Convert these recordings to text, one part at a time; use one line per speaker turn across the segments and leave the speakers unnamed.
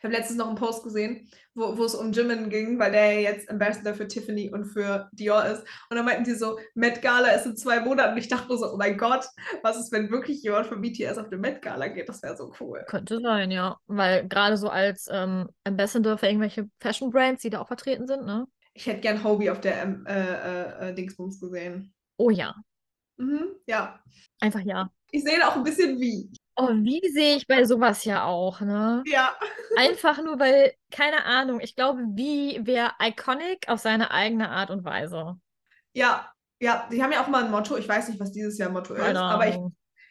Ich habe letztens noch einen Post gesehen, wo, wo es um Jimin ging, weil der jetzt Ambassador für Tiffany und für Dior ist. Und dann meinten die so, Met Gala ist in zwei Monaten. Und ich dachte so, oh mein Gott, was ist, wenn wirklich jemand von BTS auf eine Met Gala geht? Das wäre so cool.
Könnte sein, ja. Weil gerade so als ähm, Ambassador für irgendwelche Fashion Brands, die da auch vertreten sind, ne?
Ich hätte gern Hobie auf der ähm, äh, äh, äh, Dingsbums gesehen.
Oh ja.
Mhm, ja.
Einfach ja.
Ich sehe auch ein bisschen wie.
Oh, wie sehe ich bei sowas ja auch, ne?
Ja.
Einfach nur, weil, keine Ahnung, ich glaube, wie wäre iconic auf seine eigene Art und Weise.
Ja, ja, die haben ja auch mal ein Motto. Ich weiß nicht, was dieses Jahr Motto ist,
Keine
aber ich,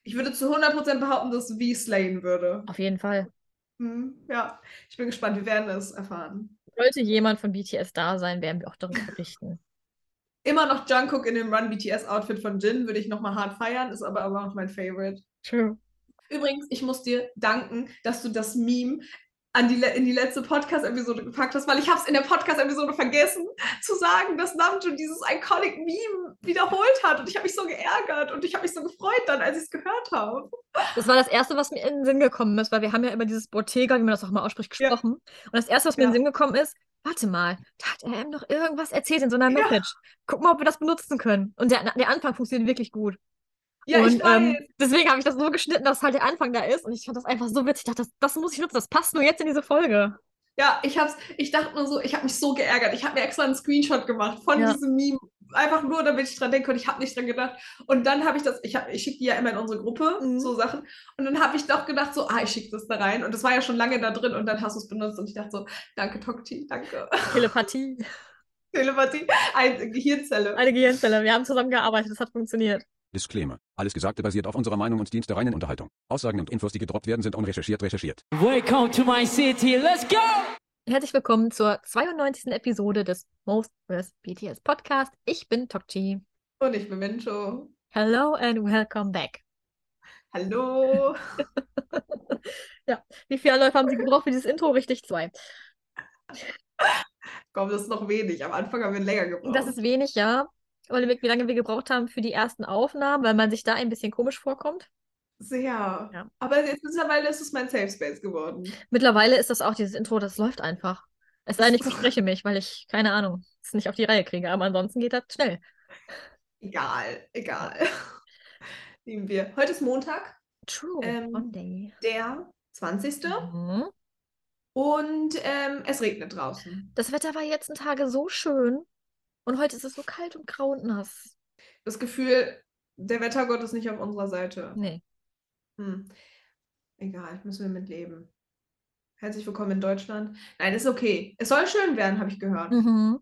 ich würde zu 100% behaupten, dass wie slayen würde.
Auf jeden Fall.
Hm, ja, ich bin gespannt. Wir werden es erfahren.
Sollte jemand von BTS da sein, werden wir auch darüber berichten.
Immer noch Jungkook in dem Run BTS Outfit von Jin würde ich nochmal hart feiern, ist aber aber noch mein Favorite.
True.
Übrigens, ich muss dir danken, dass du das Meme an die, in die letzte Podcast-Episode gepackt hast, weil ich habe es in der Podcast-Episode vergessen zu sagen, dass Namjoon dieses iconic Meme wiederholt hat und ich habe mich so geärgert und ich habe mich so gefreut dann, als ich es gehört habe.
Das war das Erste, was mir in den Sinn gekommen ist, weil wir haben ja immer dieses Bottega, wie man das auch mal ausspricht,
Ja.
gesprochen. Und das Erste, was mir in
Ja.
den Sinn gekommen ist, warte mal, da hat er ihm doch irgendwas erzählt in so einer
Ja.
Message. Guck mal, ob wir das benutzen können. Und der, der Anfang funktioniert wirklich gut.
Ja,
und
ich weiß.
ähm, deswegen habe ich das so geschnitten, dass halt der Anfang da ist. Und ich fand das einfach so witzig. Ich dachte, das, das muss ich nutzen. Das passt nur jetzt in diese Folge.
Ja, ich hab's, ich dachte nur so, ich habe mich so geärgert. Ich habe mir extra einen Screenshot gemacht von
Ja.
diesem Meme, einfach nur, damit ich dran denke und ich habe nicht dran gedacht. Und dann habe ich das, ich, hab, ich schicke die ja immer in unsere Gruppe,
Mhm.
so Sachen. Und dann habe ich doch gedacht, so, ah, ich schicke das da rein. Und das war ja schon lange da drin und dann hast du es benutzt und ich dachte so, danke Tokti, danke.
Telepathie.
Telepathie, eine Gehirnzelle.
Eine Gehirnzelle. Wir haben zusammengearbeitet. Das hat funktioniert.
Disclaimer. Alles Gesagte basiert auf unserer Meinung und dient der reinen Unterhaltung. Aussagen und Infos, die gedroppt werden, sind unrecherchiert recherchiert.
Welcome to my city. Let's go!
Herzlich willkommen zur 92. Episode des Most Worst BTS Podcast. Ich bin Tokchi.
Und ich bin Mencho.
Hello and welcome back.
Hallo.
Wie viele Anläufe haben Sie gebraucht für dieses Intro? Richtig zwei.
Komm, das ist noch wenig. Am Anfang haben wir länger gebraucht.
Das ist wenig, ja. Weil wir, wie lange wir gebraucht haben für die ersten Aufnahmen, weil man sich da ein bisschen komisch vorkommt.
sehr.
Ja.
Aber jetzt mittlerweile ist es mein Safe Space geworden.
Mittlerweile ist das auch dieses Intro, das läuft einfach. Es sei denn, ich verspreche mich, weil ich, keine Ahnung, es nicht auf die Reihe kriege. Aber ansonsten geht das schnell.
Egal, egal. Nehmen wir. Heute ist Montag,
True.
Ähm,
Monday.
der 20.
Mhm.
Und ähm, es regnet draußen.
Das Wetter war jetzt ein Tage so schön. Und heute ist es so kalt und grau und nass.
Das Gefühl, der Wettergott ist nicht auf unserer Seite.
Nee.
Hm. Egal, müssen wir mit leben. Herzlich willkommen in Deutschland. Nein, ist okay. Es soll schön werden, habe ich gehört.
Mhm.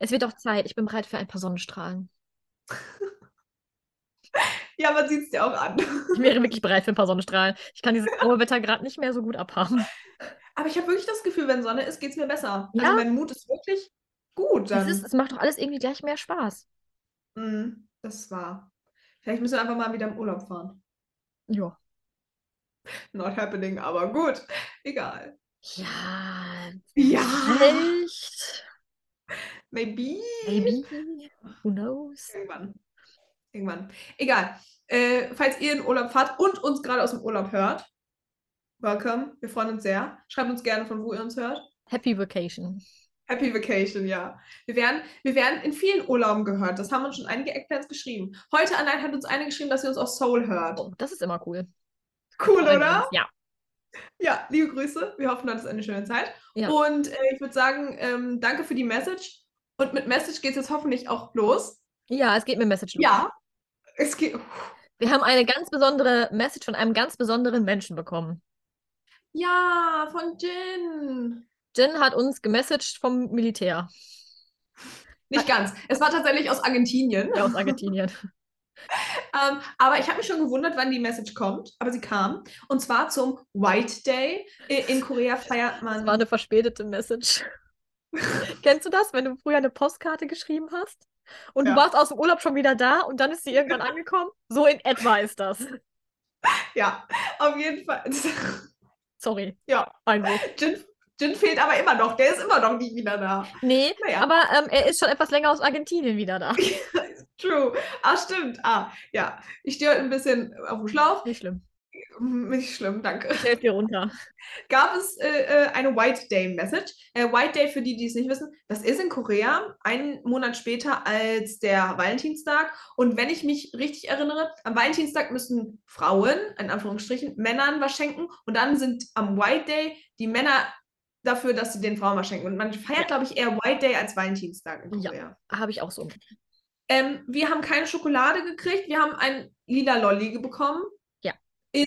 Es wird auch Zeit. Ich bin bereit für ein paar Sonnenstrahlen.
Ja, man sieht es dir auch an.
Ich wäre wirklich bereit für ein paar Sonnenstrahlen. Ich kann dieses graue Wetter gerade nicht mehr so gut abhaben.
Aber ich habe wirklich das Gefühl, wenn Sonne ist, geht es mir besser.
Ja?
Also mein Mut ist wirklich gut
Es,
dann.
ist, es macht doch alles irgendwie gleich mehr Spaß.
Hm, das war. Vielleicht müssen wir einfach mal wieder im Urlaub fahren.
Ja.
Not happening, aber gut. Egal.
Ja,
Ja,
vielleicht.
maybe.
Maybe. Who knows?
Irgendwann. Irgendwann. Egal. Äh, falls ihr in Urlaub fahrt und uns gerade aus dem Urlaub hört, welcome. Wir freuen uns sehr. Schreibt uns gerne, von wo ihr uns hört.
Happy Vacation.
Happy Vacation, ja. Wir werden, wir werden in vielen Urlauben gehört. Das haben uns schon einige Eckplans geschrieben. Heute allein hat uns eine geschrieben, dass sie uns aus Seoul hört.
Oh, das ist immer cool.
Cool, oder?
Ja.
Ja, liebe Grüße. Wir hoffen, du hattest eine schöne Zeit.
Ja.
Und äh, ich würde sagen, ähm, danke für die Message. Und mit Message geht es jetzt hoffentlich auch los.
Ja, es geht mit Message los.
Ja. Es geht.
Wir haben eine ganz besondere Message von einem ganz besonderen Menschen bekommen.
Ja, von Jin.
Jen hat uns gemessaged vom Militär
Nicht ganz. Es war tatsächlich aus Argentinien.
aus Argentinien.
Ähm, aber ich habe mich schon gewundert, wann die Message kommt. Aber sie kam. Und zwar zum White Day. In Korea feiert man.
Das war eine verspätete Message. Kennst du das, wenn du früher eine Postkarte geschrieben hast und
Ja.
du warst aus dem Urlaub schon wieder da und dann ist sie irgendwann angekommen? So in etwa ist das.
Ja, auf jeden Fall.
Sorry,
ja,
Einwurf.
Jin, Jin fehlt aber immer noch. Der ist immer noch nicht wieder da.
Nee,
Naja.
aber ähm, er ist schon etwas länger aus Argentinien wieder da.
True. Ah, stimmt. Ah, ja. Ich stehe heute ein bisschen auf dem Schlauch.
Nicht schlimm.
Nicht schlimm, danke.
Ich helfe dir runter.
Gab es äh, äh, eine White Day Message. Äh, White Day, für die, die es nicht wissen, das ist in Korea einen Monat später als der Valentinstag. Und wenn ich mich richtig erinnere, am Valentinstag müssen Frauen, in Anführungsstrichen, Männern was schenken. Und dann sind am White Day die Männer dafür, dass sie den Frauen was schenken. Und man feiert, glaube ich, eher White Day als Valentinstag in
Ja. Habe ich auch so.
Ähm, wir haben keine Schokolade gekriegt, wir haben ein lila Lolli bekommen.
Ja.
In,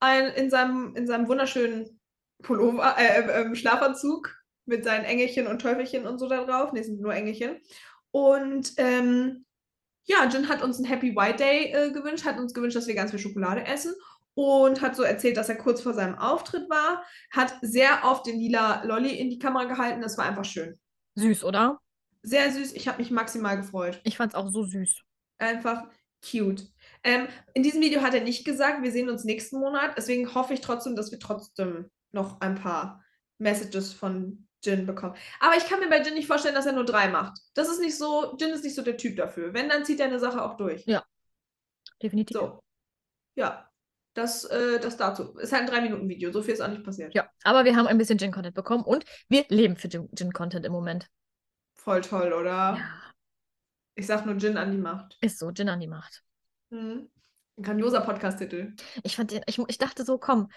ein, in, seinem, in seinem wunderschönen Pullover, äh, äh, ähm, Schlafanzug mit seinen Engelchen und Teufelchen und so da drauf. Ne, sind nur Engelchen. Und ähm, ja, Jin hat uns ein Happy White Day äh, gewünscht, hat uns gewünscht, dass wir ganz viel Schokolade essen und hat so erzählt, dass er kurz vor seinem Auftritt war, hat sehr oft den lila Lolli in die Kamera gehalten. Das war einfach schön.
Süß, oder?
Sehr süß. Ich habe mich maximal gefreut.
Ich fand es auch so süß.
Einfach cute. Ähm, in diesem Video hat er nicht gesagt, wir sehen uns nächsten Monat. Deswegen hoffe ich trotzdem, dass wir trotzdem noch ein paar Messages von Jin bekommen. Aber ich kann mir bei Jin nicht vorstellen, dass er nur drei macht. Das ist nicht so, Jin ist nicht so der Typ dafür. Wenn, dann zieht er eine Sache auch durch.
Ja. Definitiv.
So. Ja. Das, äh, das dazu. Ist halt ein Drei-Minuten-Video. So viel ist auch nicht passiert.
Ja, aber wir haben ein bisschen Gin-Content bekommen und wir leben für Gin- Gin-Content im Moment.
Voll toll, oder?
Ja,
Ich sag nur Jin an die Macht.
ist so, Gin an die Macht.
Mhm. Ein grandioser Podcast-Titel.
Ich fand den, ich, ich dachte so, komm,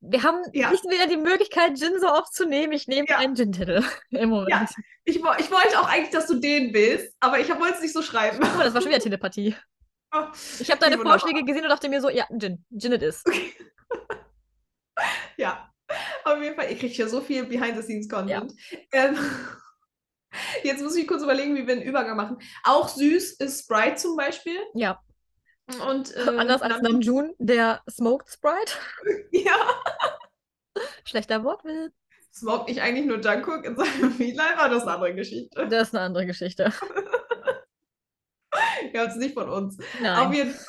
wir haben
Ja.
nicht wieder die Möglichkeit, Gin so oft zu nehmen. Ich nehme
Ja.
einen Gin-Titel im Moment.
Ja. Ich, ich wollte auch eigentlich, dass du den willst, aber ich wollte es nicht so schreiben.
Mal, das war schon wieder Telepathie. Ich habe deine
wunderbar.
Vorschläge gesehen und dachte mir so, ja, Gin, Gin it is.
Ja, auf jeden Fall. Ihr kriegt ja so viel Behind-the-Scenes-Content. Ähm, jetzt muss ich kurz überlegen, wie wir einen Übergang machen. Auch süß ist Sprite zum Beispiel.
Ja,
Und, äh,
anders als
Nam-
Namjoon, der Smoked Sprite.
Ja,
Schlechter Wortwitz.
smoked nicht eigentlich nur Jungkook in seinem Feedline, aber das ist eine andere Geschichte.
Das ist eine andere Geschichte.
Ja, das ist nicht von uns. Auf
Nein.
jeden Fall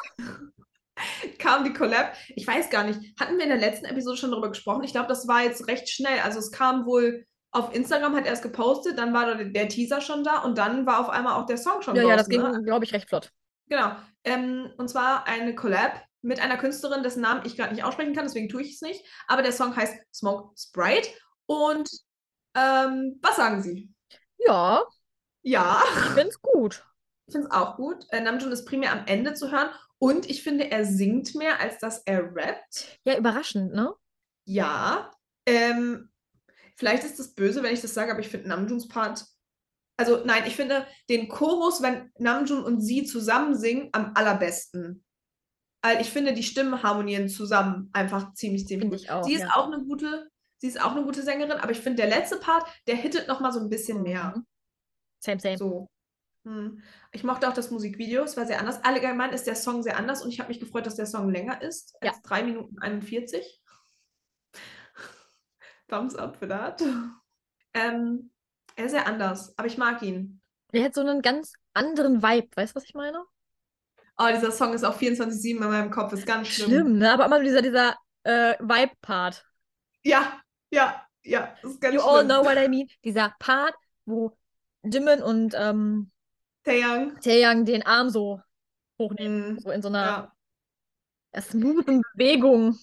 kam die Collab. Ich weiß gar nicht, hatten wir in der letzten Episode schon darüber gesprochen? Ich glaube, das war jetzt recht schnell. Also es kam wohl auf Instagram, hat er es gepostet, dann war der, der Teaser schon da und dann war auf einmal auch der Song schon
Ja, ja, das ging,
ne?
glaube ich, recht flott.
Genau. Ähm, und zwar eine Collab mit einer Künstlerin, dessen Namen ich gerade nicht aussprechen kann, deswegen tue ich es nicht. Aber der Song heißt Smoke Sprite. Und ähm, was sagen Sie?
Ja,
Ja,
ich find's gut.
Ich finde es auch gut. Äh, Namjoon ist primär am Ende zu hören. Und ich finde, er singt mehr, als dass er rappt.
Ja, überraschend, ne?
Ja. Ähm, vielleicht ist das böse, wenn ich das sage, aber ich finde Namjoons Part. Also nein, ich finde den Chorus, wenn Namjoon und sie zusammen singen, am allerbesten. Weil ich finde, die Stimmen harmonieren zusammen einfach ziemlich, ziemlich
Finde
gut.
ich auch.
sie ist
ja.
auch eine gute, sie ist auch eine gute Sängerin, aber ich finde, der letzte Part, der hittet noch mal so ein bisschen mehr.
Mhm. Same, same.
So. Hm. Ich mochte auch das Musikvideo, es war sehr anders. Allgemein ist der Song sehr anders und ich habe mich gefreut, dass der Song länger ist
Ja.
als 3 Minuten 41. Thumbs up für das. Ähm, er ist sehr anders, aber ich mag ihn.
Der hat so einen ganz anderen Vibe, weißt du, was ich meine?
Oh, dieser Song ist auch 24-7 in meinem Kopf, ist ganz schlimm.
Schlimm, ne? Aber immer dieser, dieser äh, Vibe-Part.
Ja, ja, ja, das ist ganz
You all
schlimm.
know what I mean. Dieser Part, wo Jimin und ähm,
Taeyang.
Taeyang den Arm so hochnehmen.
Mhm.
So in so einer
Ja.
smoothen Bewegung.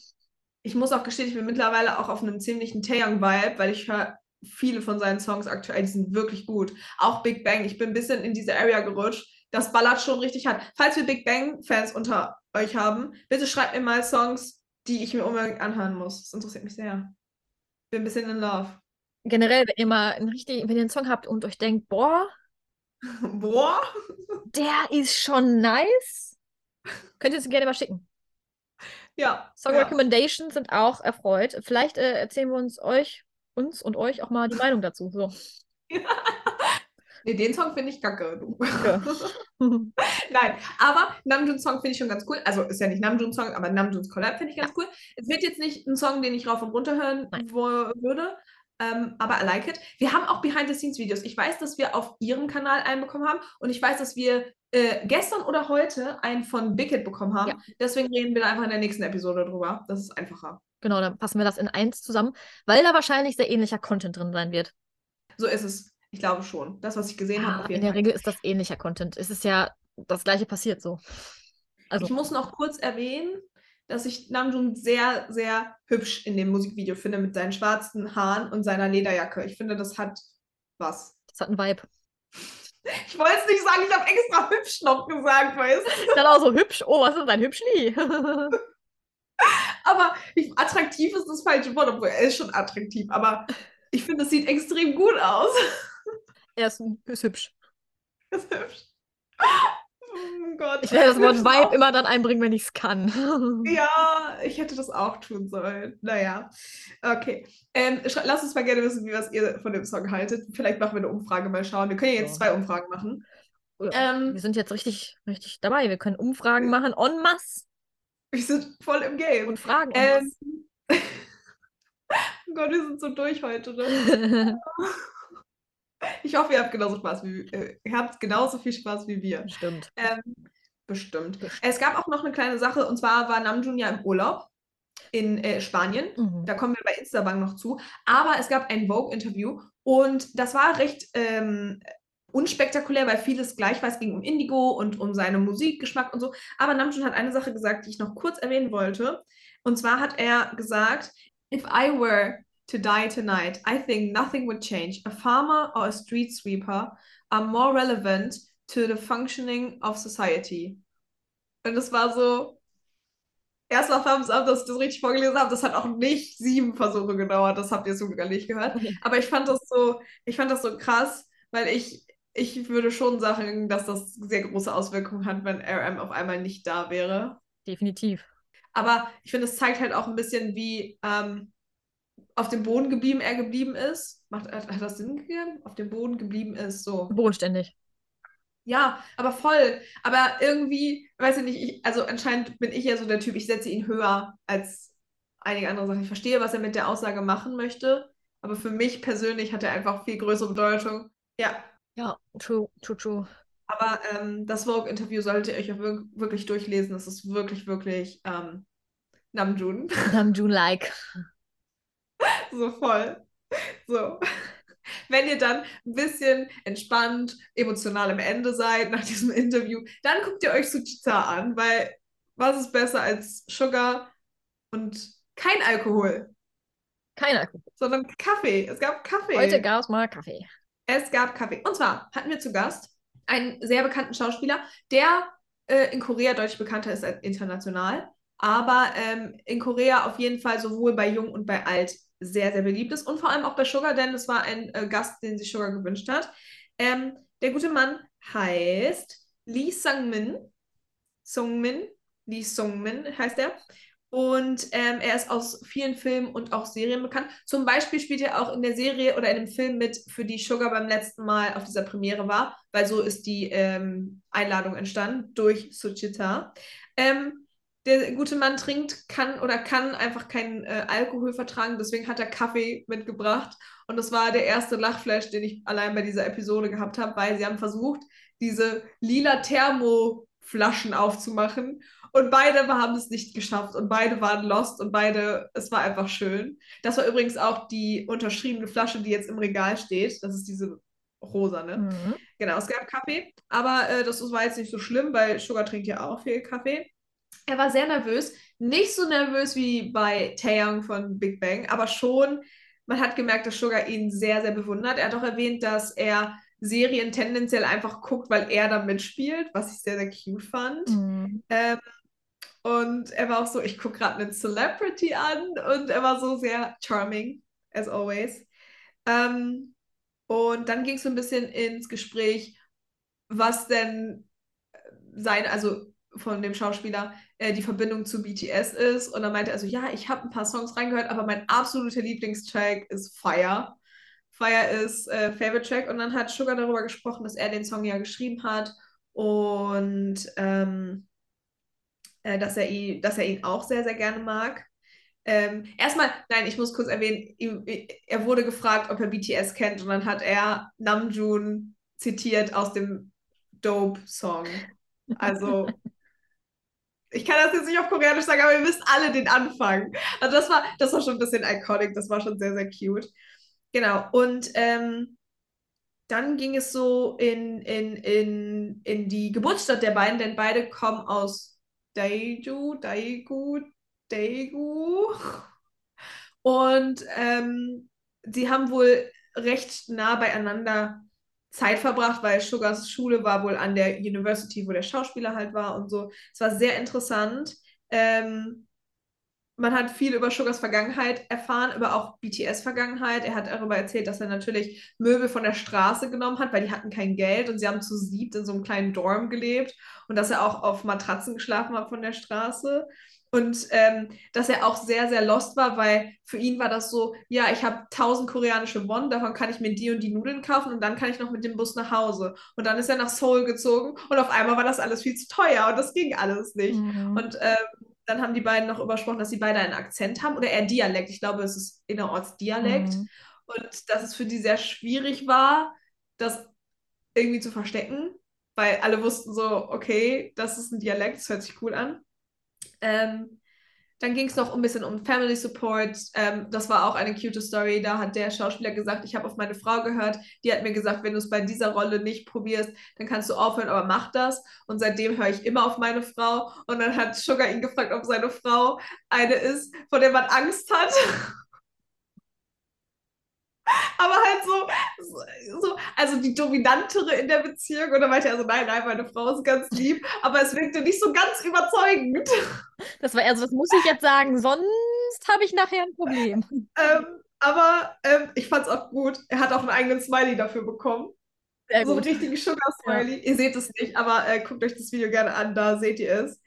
Ich muss auch gestehen, ich bin mittlerweile auch auf einem ziemlichen Taeyang-Vibe, weil ich höre viele von seinen Songs aktuell, die sind wirklich gut. Auch Big Bang, ich bin ein bisschen in diese Area gerutscht. Das ballert schon richtig hart. Falls wir Big Bang-Fans unter euch haben, bitte schreibt mir mal Songs, die ich mir unbedingt anhören muss. Das interessiert mich sehr. Bin ein bisschen in love.
Generell, wenn ihr mal einen richtig, wenn ihr einen Song habt und euch denkt, boah,
Boah.
der ist schon nice, könnt ihr es gerne mal schicken.
Ja.
Song
ja.
Recommendations sind auch erfreut. Vielleicht äh, erzählen wir uns euch, uns und euch auch mal die Meinung dazu. So.
Nee, den Song finde ich kacke.
Ja.
Nein, aber Namjoons Song finde ich schon ganz cool. Also ist ja nicht Namjoons Song, aber Namjoons Collab finde ich ganz cool. Es wird jetzt nicht ein Song, den ich rauf und runter hören würde, ähm, aber I like it. Wir haben auch Behind-the-Scenes-Videos. Ich weiß, dass wir auf ihrem Kanal einen bekommen haben und ich weiß, dass wir äh, gestern oder heute einen von Big Hit bekommen haben.
Ja.
Deswegen reden wir da einfach in der nächsten Episode drüber. Das ist einfacher.
Genau, dann passen wir das in eins zusammen, weil da wahrscheinlich sehr ähnlicher Content drin sein wird.
So ist es. Ich glaube schon. Das, was ich gesehen habe,
Ja,
auf
in
jeden
der
Fall.
Regel ist das ähnlicher Content. Es ist ja das gleiche passiert so. Also,
Ich muss noch kurz erwähnen, dass ich Namjoon sehr, sehr hübsch in dem Musikvideo finde mit seinen schwarzen Haaren und seiner Lederjacke. Ich finde, das hat was.
Das hat einen Vibe.
Ich wollte es nicht sagen, ich habe extra hübsch noch gesagt, weißt du?
Dann auch so hübsch. Oh, was ist ein Hübschli?
Aber ich, attraktiv ist das falsche Wort, obwohl er ist schon attraktiv. Aber ich finde, es sieht extrem gut aus.
er ist, ist hübsch.
Ist hübsch. Oh Gott.
Ich werde das Wort Vibe
auch.
immer dann einbringen, wenn ich es kann.
Ja, ich hätte das auch tun sollen. Naja, okay. Ähm, lasst uns mal gerne wissen, wie was ihr von dem Song haltet. Vielleicht machen wir eine Umfrage mal schauen. Wir können ja jetzt zwei Umfragen machen.
Wir
Ähm,
sind jetzt richtig, richtig dabei. Wir können Umfragen machen en masse
wir sind voll im Game.
und Fragen en
Ähm, oh Gott, wir sind so durch heute. Ne? Ich hoffe, ihr habt genauso Spaß wie äh, ihr habt genauso viel Spaß wie wir.
Stimmt.
Ähm, bestimmt. Es gab auch noch eine kleine Sache, und zwar war Namjoon ja im Urlaub in äh, Spanien.
Mhm.
Da kommen wir bei Instabank noch zu. Aber es gab ein Vogue-Interview und das war recht ähm, unspektakulär, weil vieles gleich war. Es ging um Indigo und um seinen Musikgeschmack und so. Aber Namjoon hat eine Sache gesagt, die ich noch kurz erwähnen wollte. Und zwar hat er gesagt, If I were to die tonight, I think nothing would change. A farmer or a street sweeper are more relevant to the functioning of society. Und das war so, erstmal Thumbs up, dass ich das richtig vorgelesen habe. Das hat auch nicht sieben Versuche gedauert, das habt ihr sogar nicht gehört. Aber ich fand das so, ich fand das so krass, weil ich, ich würde schon sagen, dass das sehr große Auswirkungen hat, wenn RM auf einmal nicht da wäre.
Definitiv.
Aber ich finde, es zeigt halt auch ein bisschen, wie ähm, auf dem Boden geblieben er geblieben ist. Macht, hat, hat das Sinn gegeben? Auf dem Boden geblieben ist, so.
Bodenständig.
Ja, aber voll. Aber irgendwie, weiß ich nicht, ich, also anscheinend bin ich ja so der Typ, ich setze ihn höher als einige andere Sachen. Ich verstehe, was er mit der Aussage machen möchte, aber für mich persönlich hat er einfach viel größere Bedeutung. Ja,
Ja, true, true, true.
aber ähm, das Vogue-Interview solltet ihr euch auch wir wirklich durchlesen. Das ist wirklich, wirklich ähm, Namjoon.
Namjoon-like.
So voll. So. Wenn ihr dann ein bisschen entspannt, emotional am Ende seid nach diesem Interview, dann guckt ihr euch Suchita an, weil was ist besser als Sugar und kein Alkohol,
Kein Alkohol.
sondern Kaffee. Es gab Kaffee.
Heute gab es mal Kaffee.
Es gab Kaffee. Und zwar hatten wir zu Gast einen sehr bekannten Schauspieler, der äh, in Korea deutlich bekannter ist als international, aber ähm, in Korea auf jeden Fall sowohl bei Jung und bei Alt sehr, sehr beliebt ist und vor allem auch bei Sugar, denn es war ein äh, Gast, den sich Sugar gewünscht hat. Ähm, der gute Mann heißt Lee Sung-min. Sung-min. Lee Sung-min heißt er. Und ähm, er ist aus vielen Filmen und auch Serien bekannt. Zum Beispiel spielt er auch in der Serie oder in dem Film mit, für die Sugar beim letzten Mal auf dieser Premiere war, weil so ist die ähm, Einladung entstanden durch Suchita. Ähm, der gute Mann trinkt, kann oder kann einfach keinen äh, Alkohol vertragen, deswegen hat er Kaffee mitgebracht. Und das war der erste Lachflash, den ich allein bei dieser Episode gehabt habe, weil sie haben versucht, diese lila Thermoflaschen aufzumachen. Und beide haben es nicht geschafft und beide waren lost und beide, es war einfach schön. Das war übrigens auch die unterschriebene Flasche, die jetzt im Regal steht. Das ist diese rosa, ne?
Mhm.
Genau, es gab Kaffee, aber äh, das war jetzt nicht so schlimm, weil Sugar trinkt ja auch viel Kaffee. Er war sehr nervös, nicht so nervös wie bei Taeyong von Big Bang, aber schon, man hat gemerkt, dass Sugar ihn sehr, sehr bewundert. Er hat auch erwähnt, dass er Serien tendenziell einfach guckt, weil er da mitspielt, was ich sehr, sehr cute fand.
Mhm.
Ähm, und er war auch so, ich gucke gerade einen Celebrity an und er war so sehr charming, as always. Ähm, und dann ging es so ein bisschen ins Gespräch, was denn sein, also von dem Schauspieler, äh, die Verbindung zu BTS ist. Und dann meinte er so, ja, ich habe ein paar Songs reingehört, aber mein absoluter Lieblingstrack ist Fire. Fire ist äh, Favorite Track. Und dann hat Sugar darüber gesprochen, dass er den Song ja geschrieben hat und ähm, äh, dass, er ihn, dass er ihn auch sehr, sehr gerne mag. Ähm, erstmal, nein, ich muss kurz erwähnen, ihm, er wurde gefragt, ob er BTS kennt und dann hat er Namjoon zitiert aus dem Dope-Song. Also, ich kann das jetzt nicht auf Koreanisch sagen, aber ihr wisst alle den Anfang. Also das war, das war schon ein bisschen iconic, das war schon sehr, sehr cute. Genau, und ähm, dann ging es so in, in, in, in die Geburtsstadt der beiden, denn beide kommen aus Daeju, Daegu, Daegu. Und ähm, sie haben wohl recht nah beieinander Zeit verbracht, weil Sugars Schule war wohl an der University, wo der Schauspieler halt war und so. Es war sehr interessant. Ähm, man hat viel über Sugars Vergangenheit erfahren, über auch BTS Vergangenheit. Er hat darüber erzählt, dass er natürlich Möbel von der Straße genommen hat, weil die hatten kein Geld und sie haben zu siebt in so einem kleinen Dorm gelebt und dass er auch auf Matratzen geschlafen hat von der Straße. Und ähm, dass er auch sehr, sehr lost war, weil für ihn war das so, ja, ich habe 1000 koreanische Won, davon kann ich mir die und die Nudeln kaufen und dann kann ich noch mit dem Bus nach Hause. Und dann ist er nach Seoul gezogen und auf einmal war das alles viel zu teuer und das ging alles nicht.
Mhm.
Und ähm, dann haben die beiden noch übersprochen, dass sie beide einen Akzent haben oder eher Dialekt. Ich glaube, es ist Innerortsdialekt.
Mhm.
Und dass es für die sehr schwierig war, das irgendwie zu verstecken, weil alle wussten so, okay, das ist ein Dialekt, das hört sich cool an. Ähm, dann ging es noch ein bisschen um Family Support. Ähm, das war auch eine cute Story. Da hat der Schauspieler gesagt, ich habe auf meine Frau gehört. Die hat mir gesagt, wenn du es bei dieser Rolle nicht probierst, dann kannst du aufhören, aber mach das. Und seitdem höre ich immer auf meine Frau. Und dann hat Sugar ihn gefragt, ob seine Frau eine ist, vor der man Angst hat. aber halt so, so, also die dominantere in der Beziehung. Und dann meinte er so, nein, nein, meine Frau ist ganz lieb, aber es wirkte nicht so ganz überzeugend.
Das war eher so, was muss ich jetzt sagen? Sonst habe ich nachher ein Problem.
Ähm, aber ähm, ich fand es auch gut. Er hat auch einen eigenen Smiley dafür bekommen.
Sehr
so einen
gut.
richtigen Sugar-Smiley. Ihr seht es nicht, aber äh, guckt euch das Video gerne an, da seht ihr es.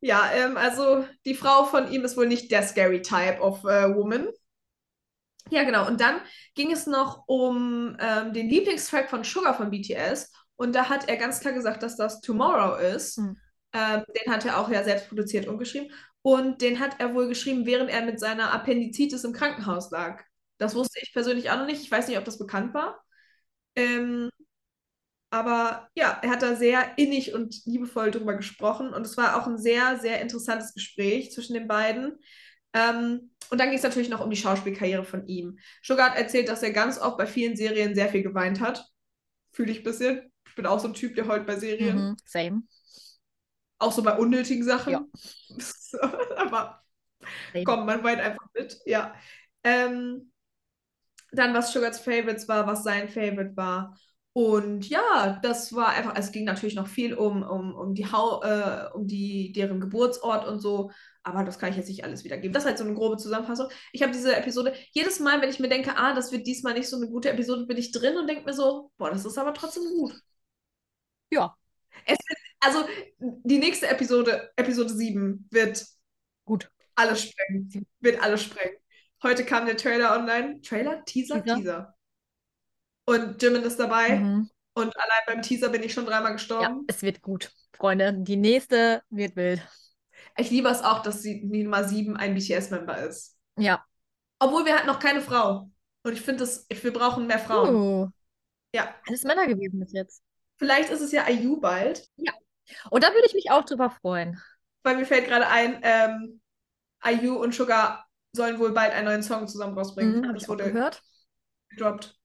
Ja, ähm, also die Frau von ihm ist wohl nicht der scary Type of äh, Woman. Ja, genau. Und dann ging es noch um ähm, den Lieblingstrack von Sugar von BTS. Und da hat er ganz klar gesagt, dass das Tomorrow ist.
Hm.
Ähm, den hat er auch ja selbst produziert und geschrieben. Und den hat er wohl geschrieben, während er mit seiner Appendizitis im Krankenhaus lag. Das wusste ich persönlich auch noch nicht. Ich weiß nicht, ob das bekannt war. Ähm, aber ja, er hat da sehr innig und liebevoll drüber gesprochen. Und es war auch ein sehr, sehr interessantes Gespräch zwischen den beiden. Ähm, und dann ging es natürlich noch um die Schauspielkarriere von ihm. Sugar hat erzählt, dass er ganz oft bei vielen Serien sehr viel geweint hat. Fühle ich ein bisschen. Ich bin auch so ein Typ, der heult bei Serien.
Mhm. Same.
Auch so bei unnötigen Sachen.
Ja.
Aber
Same.
komm, man weint einfach mit. Ja. Ähm, dann, was Sugars Favorites war, was sein Favorite war. Und ja, das war einfach, es ging natürlich noch viel um, um, um die Hau, äh, um die, deren Geburtsort und so, aber das kann ich jetzt nicht alles wiedergeben. Das ist halt so eine grobe Zusammenfassung. Ich habe diese Episode, jedes Mal, wenn ich mir denke, ah, das wird diesmal nicht so eine gute Episode, bin ich drin und denke mir so, boah, das ist aber trotzdem gut.
Ja,
Es also die nächste Episode, Episode 7, wird
gut.
alles sprengen. Wird alles sprengen. Heute kam der Trailer online. Trailer? Teaser?
Teaser.
Teaser. Und Jimin ist dabei.
Mhm.
Und allein beim Teaser bin ich schon dreimal
Ja,
gestorben.
es wird gut. Freunde, die nächste wird wild.
Ich liebe es auch, dass sie die Nummer 7 ein BTS-Member ist.
Ja.
Obwohl wir hatten noch keine Frau. Und ich finde, wir brauchen mehr Frauen.
Uh,
Ja.
alles Männer gewesen bis jetzt.
Vielleicht ist es ja IU bald.
Und da würde ich mich auch drüber freuen.
Weil mir fällt gerade ein, ähm, IU und Sugar sollen wohl bald einen neuen Song zusammen rausbringen.
Mhm, Habe
das
ich
wurde
gehört.
gedroppt.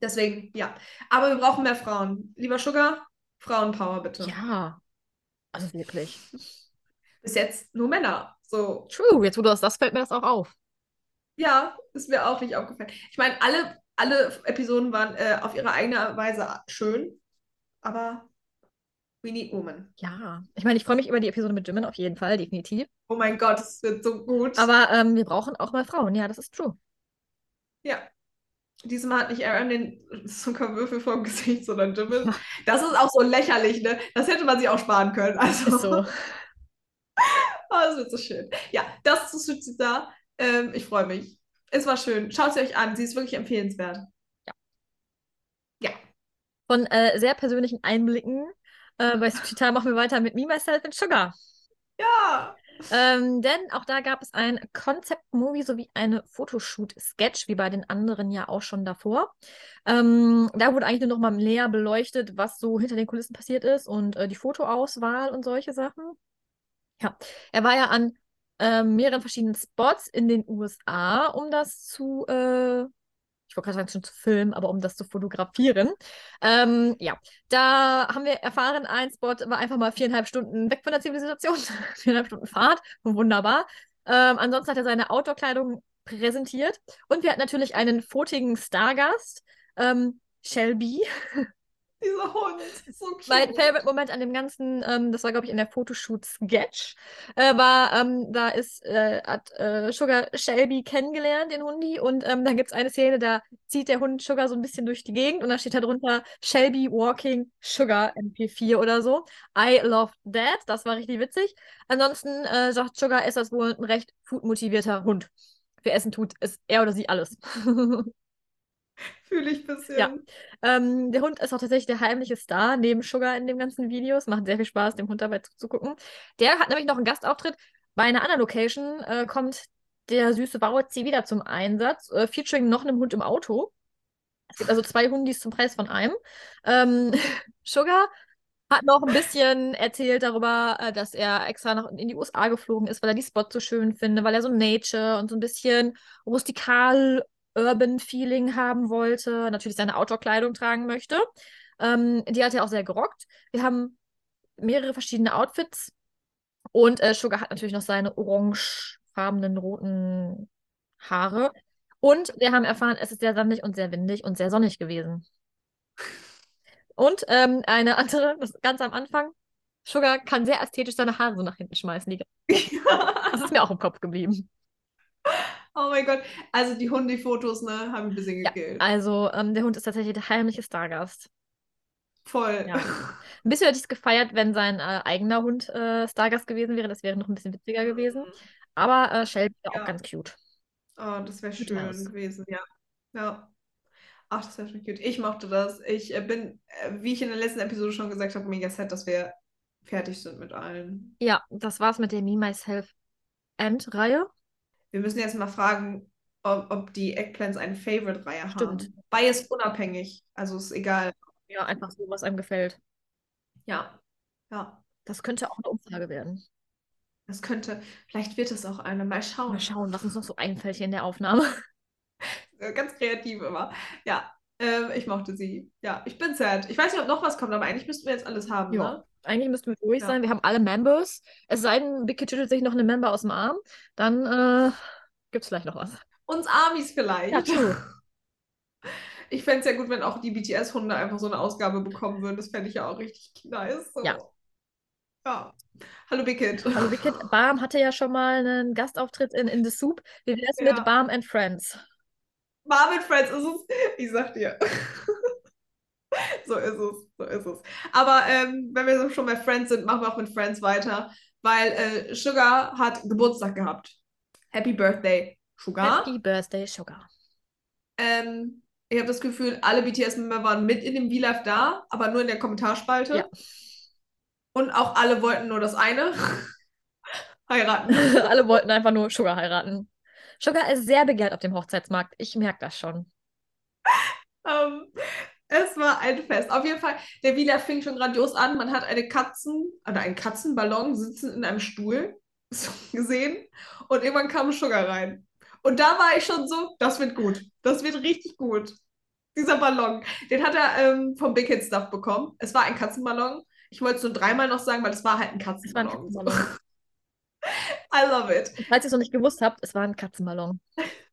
Deswegen, ja. Aber wir brauchen mehr Frauen. Lieber Sugar, Frauenpower bitte.
Ja. Also wirklich.
Bis jetzt nur Männer. So,
True, jetzt wo du das sagst, fällt mir das auch auf.
ja, ist mir auch nicht aufgefallen. Ich meine, alle, alle Episoden waren äh, auf ihre eigene Weise schön, aber we need women.
Ja. Ich meine, ich freue mich über die Episode mit Jimin auf jeden Fall, definitiv.
Oh mein Gott, es wird so gut.
Aber ähm, wir brauchen auch mal Frauen. Ja, das ist true.
ja. Diesmal hat nicht Aaron den Zuckerwürfel vom Gesicht, sondern Jimin. Das ist auch so lächerlich, ne? Das hätte man sich auch sparen können. Also,
Ist so.
Oh, das wird so schön. Ja, das ist Suchita. Ähm, ich freue mich. Es war schön. Schaut sie euch an. Sie ist wirklich empfehlenswert.
Von äh, sehr persönlichen Einblicken äh, bei Suchita machen wir weiter mit Me, Myself and Sugar.
Ja.
Ähm, denn auch da gab es ein Concept-Movie sowie eine Fotoshoot-Sketch, wie bei den anderen ja auch schon davor. Ähm, da wurde eigentlich nur noch mal näher beleuchtet, was so hinter den Kulissen passiert ist und äh, die Fotoauswahl und solche Sachen. Ja, er war ja an äh, mehreren verschiedenen Spots in den USA, um das zu äh, ich wollte gerade sagen, schon zu filmen, aber um das zu fotografieren. Ähm, ja, da haben wir erfahren, ein Spot war einfach mal viereinhalb Stunden weg von der Zivilisation. viereinhalb Stunden Fahrt, wunderbar. Ähm, ansonsten hat er seine Outdoor-Kleidung präsentiert. Und wir hatten natürlich einen fotigen Stargast, ähm, Shelby.
Dieser Hund. So cute.
Mein Favorite-Moment an dem ganzen, ähm, das war, glaube ich, in der Fotoshoot-Sketch, äh, war, ähm, da ist, äh, hat äh, Sugar Shelby kennengelernt, den Hundi, und ähm, dann gibt es eine Szene, da zieht der Hund Sugar so ein bisschen durch die Gegend und da steht da drunter Shelby Walking Sugar MP4 oder so. I love that, das war richtig witzig. Ansonsten äh, sagt Sugar, ist das wohl ein recht foodmotivierter Hund. Für Essen tut es er oder sie alles.
Fühle ich ein bisschen.
Ja. Ähm, der Hund ist auch tatsächlich der heimliche Star neben Sugar in den ganzen Videos. Macht sehr viel Spaß, dem Hund dabei zuzugucken. Der hat nämlich noch einen Gastauftritt. Bei einer anderen Location äh, kommt der süße Bauerzi wieder zum Einsatz, äh, featuring noch einem Hund im Auto. Es gibt also zwei Hundis zum Preis von einem. Ähm, Sugar hat noch ein bisschen erzählt darüber, äh, dass er extra nach, in die USA geflogen ist, weil er die Spots so schön findet, weil er so Nature und so ein bisschen rustikal Urban Feeling haben wollte, natürlich seine Outdoor-Kleidung tragen möchte. Ähm, die hat er auch sehr gerockt. Wir haben mehrere verschiedene Outfits und äh, Sugar hat natürlich noch seine orangefarbenen roten Haare. Und wir haben erfahren, es ist sehr sandig und sehr windig und sehr sonnig gewesen. Und ähm, eine andere, das ganz am Anfang, Sugar kann sehr ästhetisch seine Haare so nach hinten schmeißen. Die, das ist mir auch im Kopf geblieben.
Oh mein Gott. Also die Hundi-Fotos, ne, haben ein bisschen
Ja,
gekillt.
also ähm, der Hund ist tatsächlich der heimliche Stargast.
Voll.
Ja. Ein bisschen hätte ich es gefeiert, wenn sein äh, eigener Hund äh, Stargast gewesen wäre. Das wäre noch ein bisschen witziger gewesen. Aber äh, Shelby war
Ja.
auch ganz cute.
Oh, das wäre schön
aus.
gewesen, ja. Ja. Ach, das wäre schon cute. Ich mochte das. Ich äh, bin, äh, wie ich in der letzten Episode schon gesagt habe, mega sad, dass wir fertig sind mit allen.
Ja, das war's mit der Me, Myself End-Reihe.
Wir müssen jetzt mal fragen, ob, ob die Eggplants eine Favorite-Reihe
Stimmt.
haben. Bias unabhängig. Also ist egal.
Ja, einfach so, was einem gefällt.
Ja. Ja.
Das könnte auch eine Umfrage werden.
Das könnte, vielleicht wird es auch eine. Mal schauen.
Mal schauen, was uns noch so einfällt hier in der Aufnahme.
Äh, Ganz kreativ immer. Ja. Ähm, ich mochte sie. Ja, ich bin sad. Ich weiß nicht, ob noch was kommt, aber eigentlich müssten wir jetzt alles haben,
Ja.
ne?
Eigentlich müssten wir durch
Ja.
sein. Wir haben alle Members. Es sei denn, Kid schüttelt sich noch eine Member aus dem Arm. Dann äh, gibt's vielleicht noch was.
Uns Amis vielleicht.
Ja.
Ich fände es ja gut, wenn auch die BTS-Hunde einfach so eine Ausgabe bekommen würden. Das fände ich ja auch richtig nice. So.
Ja.
Ja. Hallo.
Also Big Kid, Barm hatte ja schon mal einen Gastauftritt in, in The Soup. Wie wär's
Ja.
mit Barm and Friends?
Marvin Friends ist es. Ich sag dir. So ist es. So ist es. Aber ähm, wenn wir so schon bei Friends sind, machen wir auch mit Friends weiter. Weil äh, Sugar hat Geburtstag gehabt. Happy Birthday, Sugar.
Happy Birthday, Sugar.
Ähm, ich habe das Gefühl, alle BTS-Member waren mit in dem V-Live da, aber nur in der Kommentarspalte.
Ja.
Und auch alle wollten nur das eine. Heiraten.
Alle wollten einfach nur Sugar heiraten. Sugar ist sehr begehrt auf dem Hochzeitsmarkt. Ich merke das schon.
Ähm, es war ein Fest. Auf jeden Fall, der Wieler fing schon grandios an. Man hat eine Katzen, oder einen Katzenballon sitzen in einem Stuhl gesehen. Und irgendwann kam Sugar rein. Und da war ich schon so, das wird gut. Das wird richtig gut. Dieser Ballon. Den hat er ähm, vom Big Hit Stuff bekommen. Es war ein Katzenballon. Ich wollte es nur dreimal noch sagen, weil es war halt ein
war ein
Katzenballon.
Katzenballon.
I love it.
Falls ihr es noch nicht gewusst habt, es war ein Katzenballon.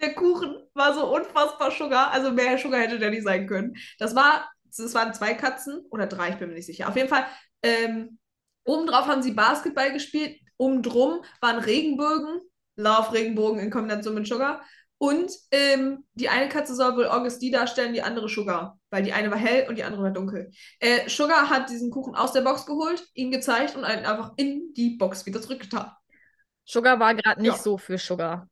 Der Kuchen war so unfassbar Sugar. Also mehr Sugar hätte der nicht sein können. Das war, das waren zwei Katzen oder drei, ich bin mir nicht sicher. Auf jeden Fall, ähm, obendrauf haben sie Basketball gespielt. Obendrum waren Regenbögen. Love Regenbogen in Kombination mit Sugar. Und ähm, die eine Katze soll wohl Augusti darstellen, die andere Sugar. Weil die eine war hell und die andere war dunkel. Äh, Sugar hat diesen Kuchen aus der Box geholt, ihn gezeigt und einen einfach in die Box wieder zurückgetan.
Sugar war gerade nicht
Ja.
so für Sugar.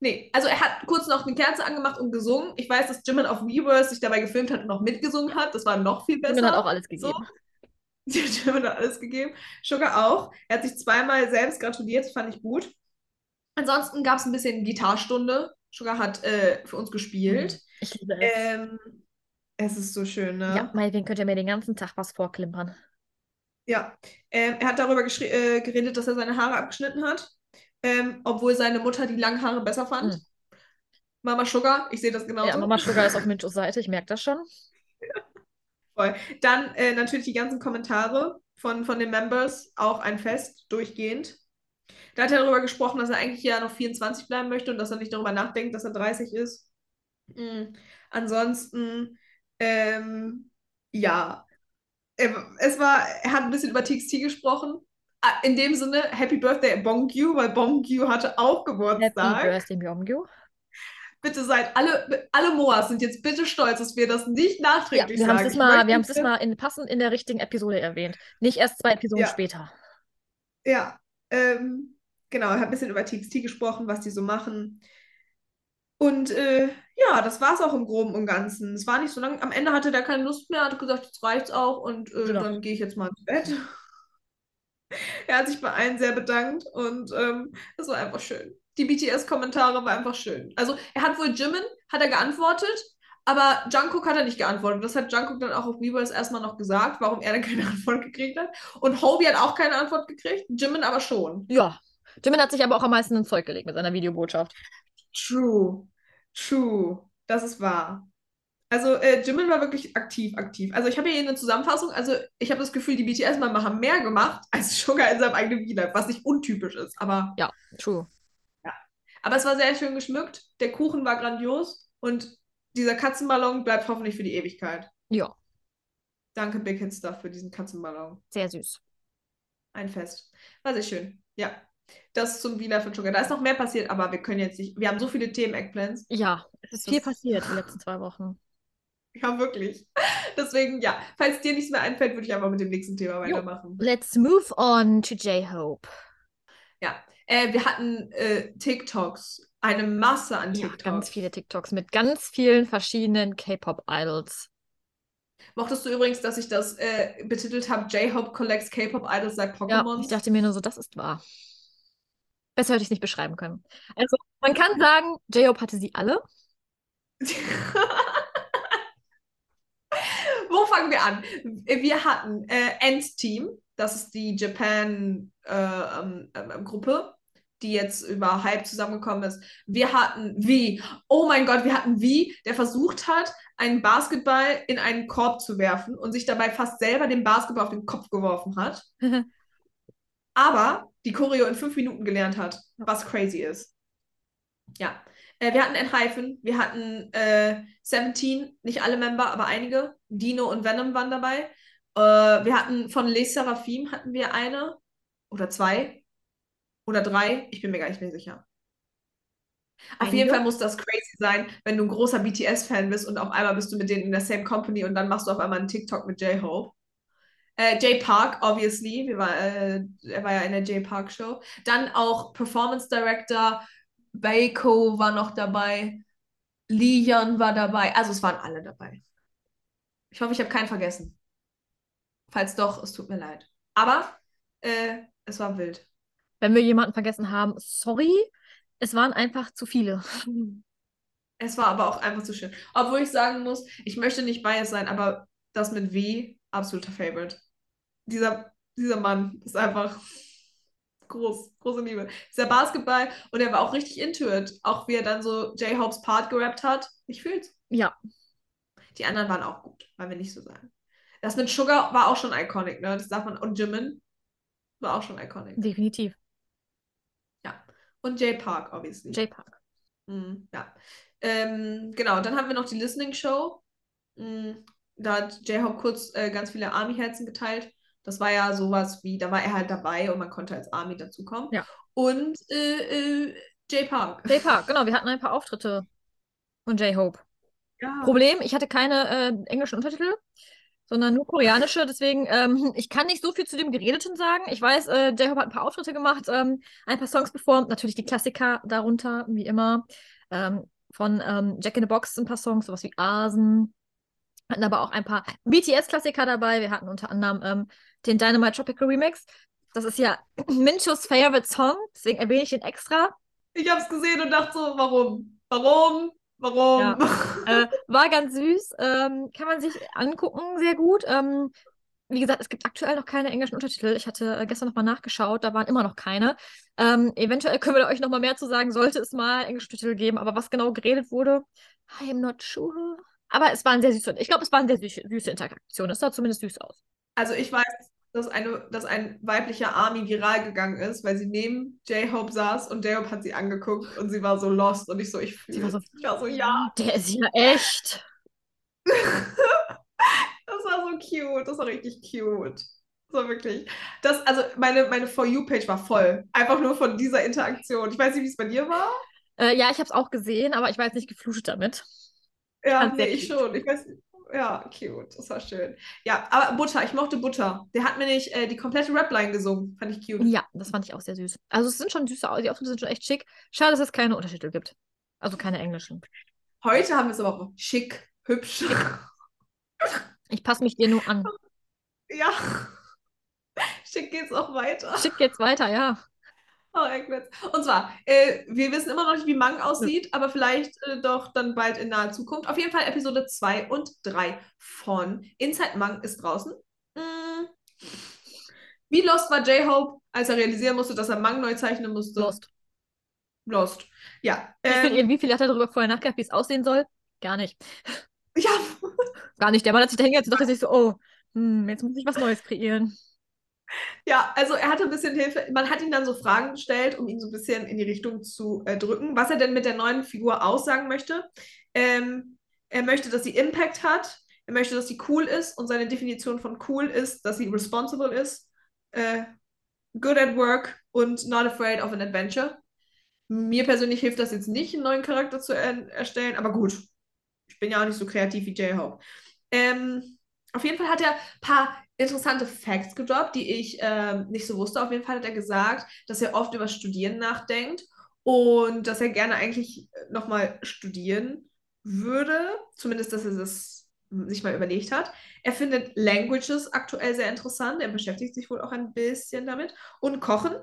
Nee, also er hat kurz noch eine Kerze angemacht und gesungen. Ich weiß, dass Jimin auf Weverse sich dabei gefilmt hat und noch mitgesungen hat. Das war noch viel besser.
Jimin hat auch alles
So.
gegeben.
Jimin hat alles gegeben. Sugar auch. Er hat sich zweimal selbst gratuliert, das fand ich gut. Ansonsten gab es ein bisschen Gitarrstunde. Sugar hat äh, für uns gespielt.
Ich liebe es.
Ähm, es ist so schön, ne?
Ja, meinetwegen könnt ihr mir den ganzen Tag was vorklimpern.
Ja, ähm, er hat darüber äh, geredet, dass er seine Haare abgeschnitten hat, ähm, obwohl seine Mutter die langen Haare besser fand.
Hm.
Mama Sugar, ich sehe das genauso.
Ja, Mama Sugar ist auf Minchos Seite, ich merke das schon.
Voll. Dann äh, natürlich die ganzen Kommentare von, von den Members, auch ein Fest, durchgehend. Da hat er darüber gesprochen, dass er eigentlich ja noch 24 bleiben möchte und dass er nicht darüber nachdenkt, dass er 30 ist. Mhm. Ansonsten, ähm, ja, es war, er hat ein bisschen über TXT gesprochen. Ah, In dem Sinne, Happy Birthday Bongyu, weil Bongyu hatte auch
Happy
Geburtstag.
Birthday, Myongyu.
Bitte seid alle, alle Moas sind jetzt bitte stolz, dass wir das nicht
Ja,
nachträglich
wir haben es
sagen. Ich
mal, wir haben es mal in, passend in der richtigen Episode erwähnt. Nicht erst zwei Episoden
Ja.
später.
Ja, ähm, genau, er hat ein bisschen über TXT gesprochen, was die so machen. Und äh, ja, das war es auch im Groben und Ganzen. Es war nicht so lang. Am Ende hatte der keine Lust mehr, hat gesagt, jetzt reicht's auch und äh,
Genau.
dann gehe ich jetzt mal ins Bett. Er hat sich bei allen sehr bedankt und ähm, das war einfach schön. Die BTS-Kommentare war einfach schön. Also er hat wohl Jimin, hat er geantwortet, aber Jungkook hat er nicht geantwortet. Das hat Jungkook dann auch auf Weverse erstmal noch gesagt, warum er dann keine Antwort gekriegt hat. Und Hobie hat auch keine Antwort gekriegt, Jimin aber schon.
Ja. Jimin hat sich aber auch am meisten ins Zeug gelegt mit seiner Videobotschaft.
True. True. Das ist wahr. Also, äh, Jimin war wirklich aktiv, aktiv. Also, ich habe hier eine Zusammenfassung. Also, ich habe das Gefühl, die BTS-Member haben mehr gemacht als Sugar in seinem eigenen V-Live, was nicht untypisch ist. Aber,
Ja, true.
aber es war sehr schön geschmückt. Der Kuchen war grandios und dieser Katzenballon bleibt hoffentlich für die Ewigkeit.
Ja,
Danke, Big Hit Stuff, für diesen Katzenballon.
sehr süß.
Ein Fest. War sehr schön. Ja. Das zum V-Live von Sugar. Da ist noch mehr passiert, aber wir können jetzt nicht. Wir haben so viele Themen, Eggplans.
Ja, es ist viel passiert die letzten zwei Wochen.
Ja, wirklich. Deswegen, ja, falls dir nichts mehr einfällt, würde ich einfach mit dem nächsten Thema weitermachen.
Let's move on to J-Hope.
Ja, äh, wir hatten äh, TikToks, eine Masse an
Ja,
TikToks.
ganz viele TikToks mit ganz vielen verschiedenen K-Pop-Idols.
Mochtest du übrigens, dass ich das äh, betitelt habe, J-Hope collects K-Pop Idols like
Ja,
Pokémon?
ich dachte mir nur so, das ist wahr. Besser hätte ich es nicht beschreiben können. Also, man kann sagen, J-Hope hatte sie alle.
Wo fangen wir an? Wir hatten äh, Ant Team, das ist die Japan äh, ähm, ähm, Gruppe, die jetzt über Hype zusammengekommen ist. Wir hatten V. Oh mein Gott, wir hatten V, der versucht hat, einen Basketball in einen Korb zu werfen und sich dabei fast selber den Basketball auf den Kopf geworfen hat. aber die Choreo in fünf Minuten gelernt hat, was crazy ist. Ja. Äh, wir hatten Enhypen, wir hatten äh, Seventeen, nicht alle Member, aber einige. Dino und Venom waren dabei. Äh, wir hatten von Les Seraphim hatten wir eine oder zwei oder drei, ich bin mir gar nicht mehr sicher. Auf jeden? Fall muss das crazy sein, wenn du ein großer BTS-Fan bist und auf einmal bist du mit denen in der same company und dann machst du auf einmal einen TikTok mit J-Hope. Äh, Jay Park, obviously, wir war, äh, er war ja in der Jay Park Show. Dann auch Performance Director, Baeko war noch dabei, Leon war dabei, also es waren alle dabei. Ich hoffe, ich habe keinen vergessen. Falls doch, es tut mir leid. Aber äh, es war wild.
Wenn wir jemanden vergessen haben, sorry, es waren einfach zu viele.
Es war aber auch einfach zu schön. Obwohl ich sagen muss, ich möchte nicht biased sein, aber das mit W, absoluter Favorite. Dieser, dieser Mann ist einfach groß, große Liebe. Dieser Basketball und er war auch richtig into it. Auch wie er dann so J-Hopes Part gerappt hat. Ich fühl's.
Ja,
Die anderen waren auch gut, wollen wir nicht so sagen. Das mit Sugar war auch schon iconic, ne? Das darf man. Und Jimin war auch schon iconic.
definitiv.
Ja. Und Jay Park, obviously.
J-Park.
Mhm, ja. Ähm, genau, dann haben wir noch die Listening Show. Mhm, da hat J-Hope kurz äh, ganz viele Army-Herzen geteilt. Das war ja sowas wie, da war er halt dabei und man konnte als Army dazukommen.
Ja.
Und äh, äh, J Park.
J-Park, genau, wir hatten ein paar Auftritte von J-Hope.
Ja.
Problem, ich hatte keine äh, englischen Untertitel, sondern nur koreanische. Deswegen, ähm, ich kann nicht so viel zu dem Geredeten sagen. Ich weiß, äh, J-Hope hat ein paar Auftritte gemacht, ähm, ein paar Songs performt, natürlich die Klassiker darunter, wie immer. Ähm, von ähm, Jack in the Box ein paar Songs, sowas wie Asen. Hatten aber auch ein paar BTS-Klassiker dabei. Wir hatten unter anderem ähm, den Dynamite Tropical Remix. Das ist ja Minchos Favorite Song, deswegen erwähne ich ihn extra.
Ich habe es gesehen und dachte so, warum? Warum? Warum?
Ja. Äh, war ganz süß, ähm, kann man sich angucken, sehr gut. Ähm, wie gesagt, es gibt aktuell noch keine englischen Untertitel. Ich hatte äh, gestern nochmal nachgeschaut, da waren immer noch keine. Ähm, eventuell können wir euch nochmal mehr zu sagen, sollte es mal englische Untertitel geben, aber was genau geredet wurde, I am not sure. Aber es waren sehr süße, ich glaube, es waren sehr süße, süße Interaktionen. Es sah zumindest süß aus.
Also ich weiß, dass, eine, dass ein weiblicher Army viral gegangen ist, weil sie neben J-Hope saß und J-Hope hat sie angeguckt und sie war so lost und ich so, ich fühle.
so,
Ich war so, ja.
der ist ja echt.
Das war so cute, das war richtig cute. Das war wirklich. Das, also meine, meine For You-Page war voll. Einfach nur von dieser Interaktion. Ich weiß nicht, wie es bei dir war.
Äh, ja, ich habe es auch gesehen, aber ich war jetzt nicht geflutet damit.
Ja, nee, ich schon. Ich weiß nicht. Ja, cute. Das war schön. Ja, aber Butter, ich mochte Butter. Der hat mir nicht äh, die komplette Rap-Line gesungen. Fand ich cute.
Ja, das fand ich auch sehr süß. Also es sind schon süße, die Auftritte sind schon echt schick. Schade, dass es keine Untertitel gibt. Also keine englischen.
Heute haben wir es aber auch schick, hübsch.
Ich passe mich dir nur an.
Ja. Schick geht's auch weiter.
Schick geht's weiter, ja.
Und zwar, äh, wir wissen immer noch nicht, wie Mang aussieht, aber vielleicht äh, doch dann bald in naher Zukunft. Auf jeden Fall Episode 2 und 3 von Inside Mang ist draußen. Mm. Wie lost war J-Hope, als er realisieren musste, dass er Mang neu zeichnen musste?
Lost.
Lost. Ja.
Wie viel,
Ähm,
wie viel hat er darüber vorher nachgedacht, wie es aussehen soll? Gar nicht.
ja.
Gar nicht. Der Mann hat sich da hingesetzt und dachte sich so, oh, hm, jetzt muss ich was Neues kreieren.
Ja, also er hatte ein bisschen Hilfe. Man hat ihm dann so Fragen gestellt, um ihn so ein bisschen in die Richtung zu äh, drücken, was er denn mit der neuen Figur aussagen möchte. Ähm, er möchte, dass sie Impact hat. Er möchte, dass sie cool ist. Und seine Definition von cool ist, dass sie responsible ist, äh, good at work und not afraid of an adventure. Mir persönlich hilft das jetzt nicht, einen neuen Charakter zu er erstellen, aber gut. Ich bin ja auch nicht so kreativ wie J-Hope. Ähm, auf jeden Fall hat er ein paar interessante Facts gedroppt, die ich ähm, nicht so wusste. Auf jeden Fall hat er gesagt, dass er oft über Studieren nachdenkt und dass er gerne eigentlich nochmal studieren würde. Zumindest, dass er das sich mal überlegt hat. Er findet Languages aktuell sehr interessant. Er beschäftigt sich wohl auch ein bisschen damit. Und Kochen.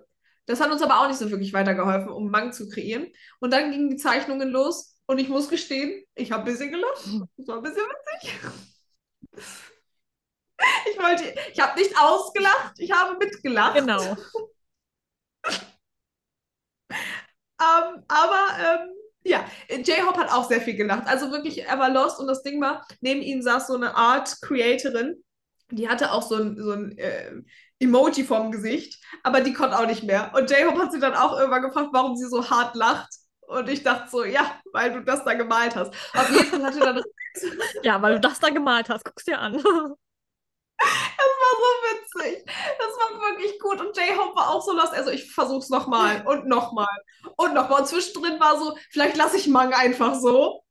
Das hat uns aber auch nicht so wirklich weitergeholfen, um Mang zu kreieren. Und dann gingen die Zeichnungen los. Und ich muss gestehen, ich habe ein bisschen gelacht. Das war ein bisschen witzig. Ich wollte, ich habe nicht ausgelacht, ich habe mitgelacht.
Genau.
Ähm, aber ähm, ja, J-Hope hat auch sehr viel gelacht. Also wirklich, er war lost und das Ding war, neben ihm saß so eine Art-Creatorin, die hatte auch so ein, so ein äh, Emoji vorm Gesicht, aber die konnte auch nicht mehr. Und J-Hope hat sie dann auch irgendwann gefragt, warum sie so hart lacht. Und ich dachte so, ja, weil du das da gemalt hast. Auf jeden Fall hatte dann
Ja, weil du das da gemalt hast. Guck's dir an.
Das war so witzig. Das war wirklich gut. Und J-Hope war auch so lost. Also ich versuch's nochmal und nochmal und nochmal. Und zwischendrin war so, vielleicht lasse ich Mang einfach so.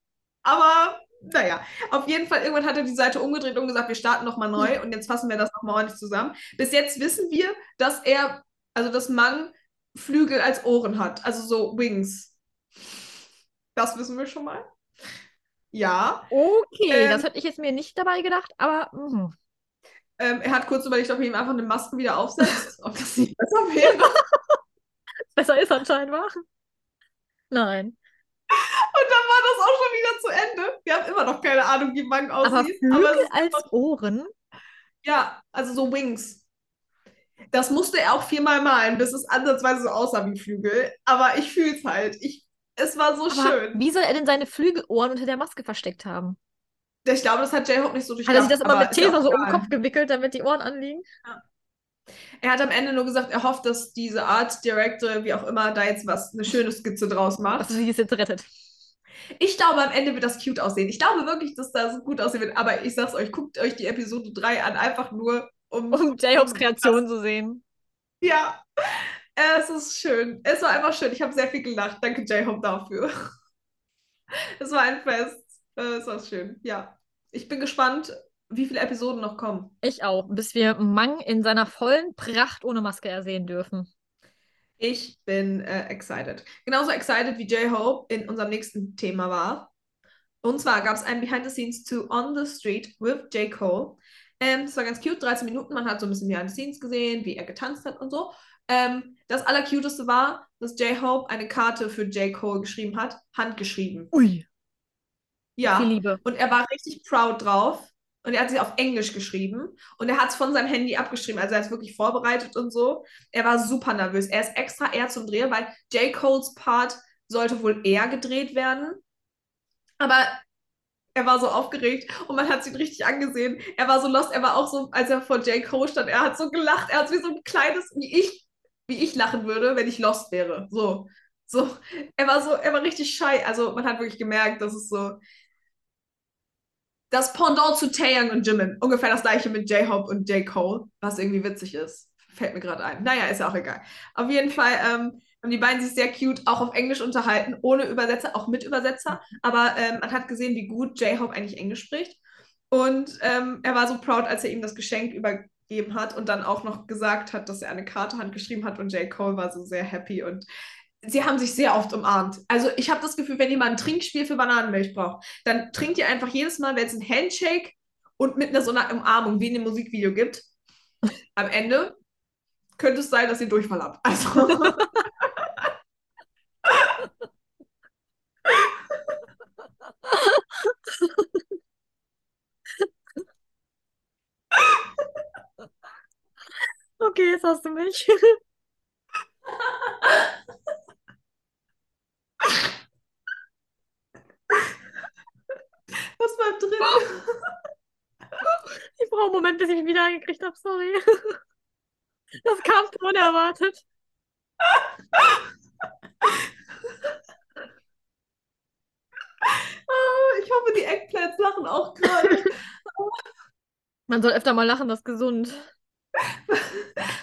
Aber naja, auf jeden Fall, irgendwann hat er die Seite umgedreht und gesagt, wir starten nochmal neu und jetzt fassen wir das nochmal ordentlich zusammen. Bis jetzt wissen wir, dass er, also dass Mang Flügel als Ohren hat. Also so Wings. Das wissen wir schon mal. Ja.
Okay,
Ähm,
das hätte ich jetzt mir nicht dabei gedacht, aber mhm.
Ähm, er hat kurz überlegt, ob er ihm einfach eine Maske wieder aufsetzt. ob das nicht besser wäre.
besser ist anscheinend, wa? Nein.
Und dann war das auch schon wieder zu Ende. Wir haben immer noch keine Ahnung, wie Mang
Aber
aussieht.
Flügel
es ist
als Ohren?
ja, also so Wings. Das musste er auch viermal malen, bis es ansatzweise so aussah wie Flügel. Aber ich fühle es halt. Ich, es war so
Aber
schön.
wie soll er denn seine Flügelohren unter der Maske versteckt haben?
Ich glaube, das hat J-Hope nicht so
Hat er
durchdacht.
sich das immer
aber
mit
ja
Tesa so um den. Kopf gewickelt, damit die Ohren anliegen?
Er hat am Ende nur gesagt, er hofft, dass diese Art Director, wie auch immer, da jetzt was, eine schöne Skizze draus macht.
Was sie es jetzt rettet.
Ich glaube, am Ende wird das cute aussehen. Ich glaube wirklich, dass das gut aussehen wird. Aber ich sag's euch, guckt euch die Episode 3 an, einfach nur um.
Um J-Hopes Kreation zu sehen.
Ja, es ist schön. Es war einfach schön. Ich habe sehr viel gelacht. Danke, J-Hope, dafür. Es war ein Fest. Äh, Es war schön. Ja. Ich bin gespannt, wie viele Episoden noch kommen.
Ich auch, bis wir Mang in seiner vollen Pracht ohne Maske ersehen dürfen.
Ich bin äh, excited. Genauso excited wie J-Hope in unserem nächsten Thema war. Und zwar gab es ein Behind the Scenes to On the Street with J. Cole. Ähm, das war ganz cute, 13 Minuten. Man hat so ein bisschen Behind the Scenes gesehen, wie er getanzt hat und so. Ähm, das Allercuteste war, dass J-Hope eine Karte für J. Cole geschrieben hat, handgeschrieben.
Ui.
Ja.
Viel Liebe.
Und er war richtig proud drauf. und er hat sie auf Englisch geschrieben und er hat es von seinem Handy abgeschrieben, also er es wirklich vorbereitet und so. Er war super nervös. Er ist extra eher zum Drehen, weil J. Coles Part sollte wohl eher gedreht werden. Aber er war so aufgeregt und man hat ihn richtig angesehen. Er war so lost, er war auch so, als er vor J. Cole stand, er hat so gelacht, er hat wie so ein kleines, wie ich, wie ich lachen würde, wenn ich lost wäre. So. So, er war so, er war richtig schei. Also man hat wirklich gemerkt, dass es so, das Pendant zu Taeyang und Jimin. Ungefähr das gleiche mit J-Hope und J. Cole, was irgendwie witzig ist. Fällt mir gerade ein. Naja, ist ja auch egal. Auf jeden Fall ähm, haben die beiden sich sehr cute auch auf Englisch unterhalten, ohne Übersetzer, auch mit Übersetzer. Aber ähm, man hat gesehen, wie gut J-Hope eigentlich Englisch spricht. Und ähm, er war so proud, als er ihm das Geschenk übergeben hat und dann auch noch gesagt hat, dass er eine Karte handgeschrieben hat. Und J. Cole war so sehr happy. Und sie haben sich sehr oft umarmt. Also ich habe das Gefühl, wenn jemand ein Trinkspiel für Bananenmilch braucht, dann trinkt ihr einfach jedes Mal, wenn es ein Handshake und mit einer so einer Umarmung wie in dem Musikvideo gibt, am Ende könnte es sein, dass ihr Durchfall habt. Also.
Okay, jetzt hast du mich.
Was war drin?
Ich brauche einen Moment, bis ich mich wieder eingekriegt habe, sorry. Das kam so unerwartet.
Oh, ich hoffe, die Eggplants lachen auch gerade.
Man soll öfter mal lachen, das ist gesund.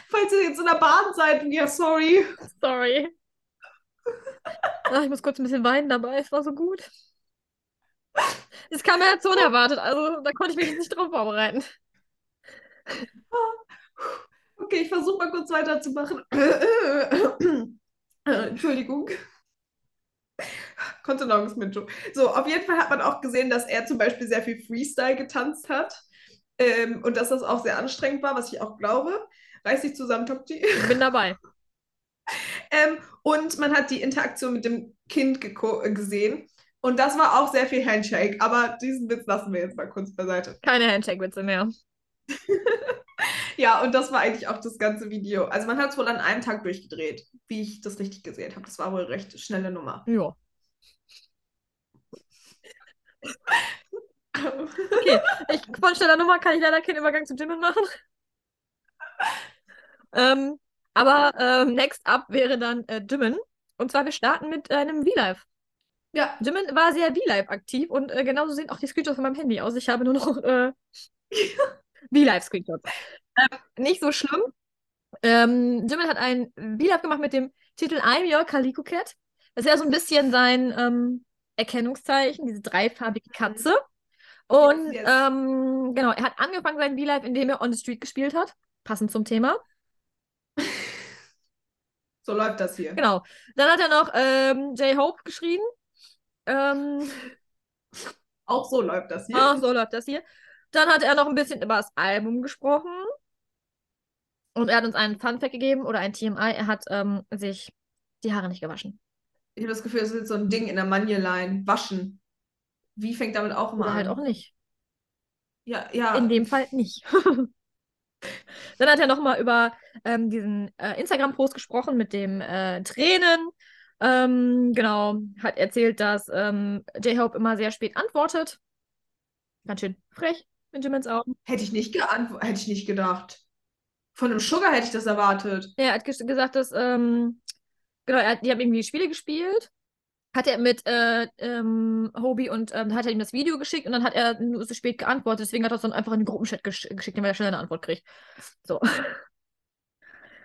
Falls ihr jetzt in der Bahn seid, ja, sorry.
Sorry. Ach, ich muss kurz ein bisschen weinen dabei, es war so gut. Es kam mir jetzt so unerwartet, also da konnte ich mich jetzt nicht drauf vorbereiten.
Okay, ich versuche mal kurz weiterzumachen. Entschuldigung. Kontenance-Minto. So, auf jeden Fall hat man auch gesehen, dass er zum Beispiel sehr viel Freestyle getanzt hat. Ähm, und dass das auch sehr anstrengend war, was ich auch glaube. Reiß dich zusammen, Tokti.
Ich bin dabei.
Ähm, und man hat die Interaktion mit dem Kind gesehen. Und das war auch sehr viel Handshake. Aber diesen Witz lassen wir jetzt mal kurz beiseite.
Keine Handshake-Witze mehr.
ja, und das war eigentlich auch das ganze Video. Also man hat es wohl an einem Tag durchgedreht, wie ich das richtig gesehen habe. Das war wohl eine recht schnelle Nummer.
Ja. Okay, ich, von schneller Nummer kann ich leider keinen Übergang zu Jimin machen. ähm, aber ähm, next up wäre dann äh, Jimin. Und zwar, wir starten mit einem V-Live.
Ja.
Jimin war sehr V-Live aktiv und äh, genauso sehen auch die Screenshots von meinem Handy aus. Ich habe nur noch äh, V-Live-Screenshots. Ähm, nicht so schlimm. Ähm, Jimin hat ein V-Live gemacht mit dem Titel I'm Your Calico Cat. Das ist ja so ein bisschen sein ähm, Erkennungszeichen, diese dreifarbige Katze. Und yes. ähm, genau, er hat angefangen sein V-Live, indem er On the Street gespielt hat. Passend zum Thema.
So läuft das hier.
Genau. Dann hat er noch ähm, J-Hope geschrieben. Ähm,
Auch so läuft das hier.
Auch so läuft das hier. Dann hat er noch ein bisschen über das Album gesprochen. Und er hat uns einen Fun-Fact gegeben oder ein TMI. Er hat ähm, sich die Haare nicht gewaschen.
Ich habe das Gefühl, es ist so ein Ding in der Manje-Line. Waschen. Wie fängt damit auch mal
Oder
an?
halt auch nicht.
Ja, ja.
In dem Fall nicht. Dann hat er nochmal über ähm, diesen äh, Instagram-Post gesprochen mit dem äh, Tränen. Ähm, genau, hat erzählt, dass ähm, J-Hope immer sehr spät antwortet. Ganz schön frech in Jimins Augen.
Hätte ich nicht geantwortet, hätte ich nicht gedacht. Von einem Sugar hätte ich das erwartet.
Ja, er hat ges gesagt, dass, ähm, genau, er, die haben irgendwie Spiele gespielt hat er mit äh, ähm, Hobie und ähm, hat er ihm das Video geschickt und dann hat er nur so spät geantwortet. Deswegen hat er es dann einfach in den Gruppenchat gesch geschickt, damit er schnell eine Antwort kriegt. So.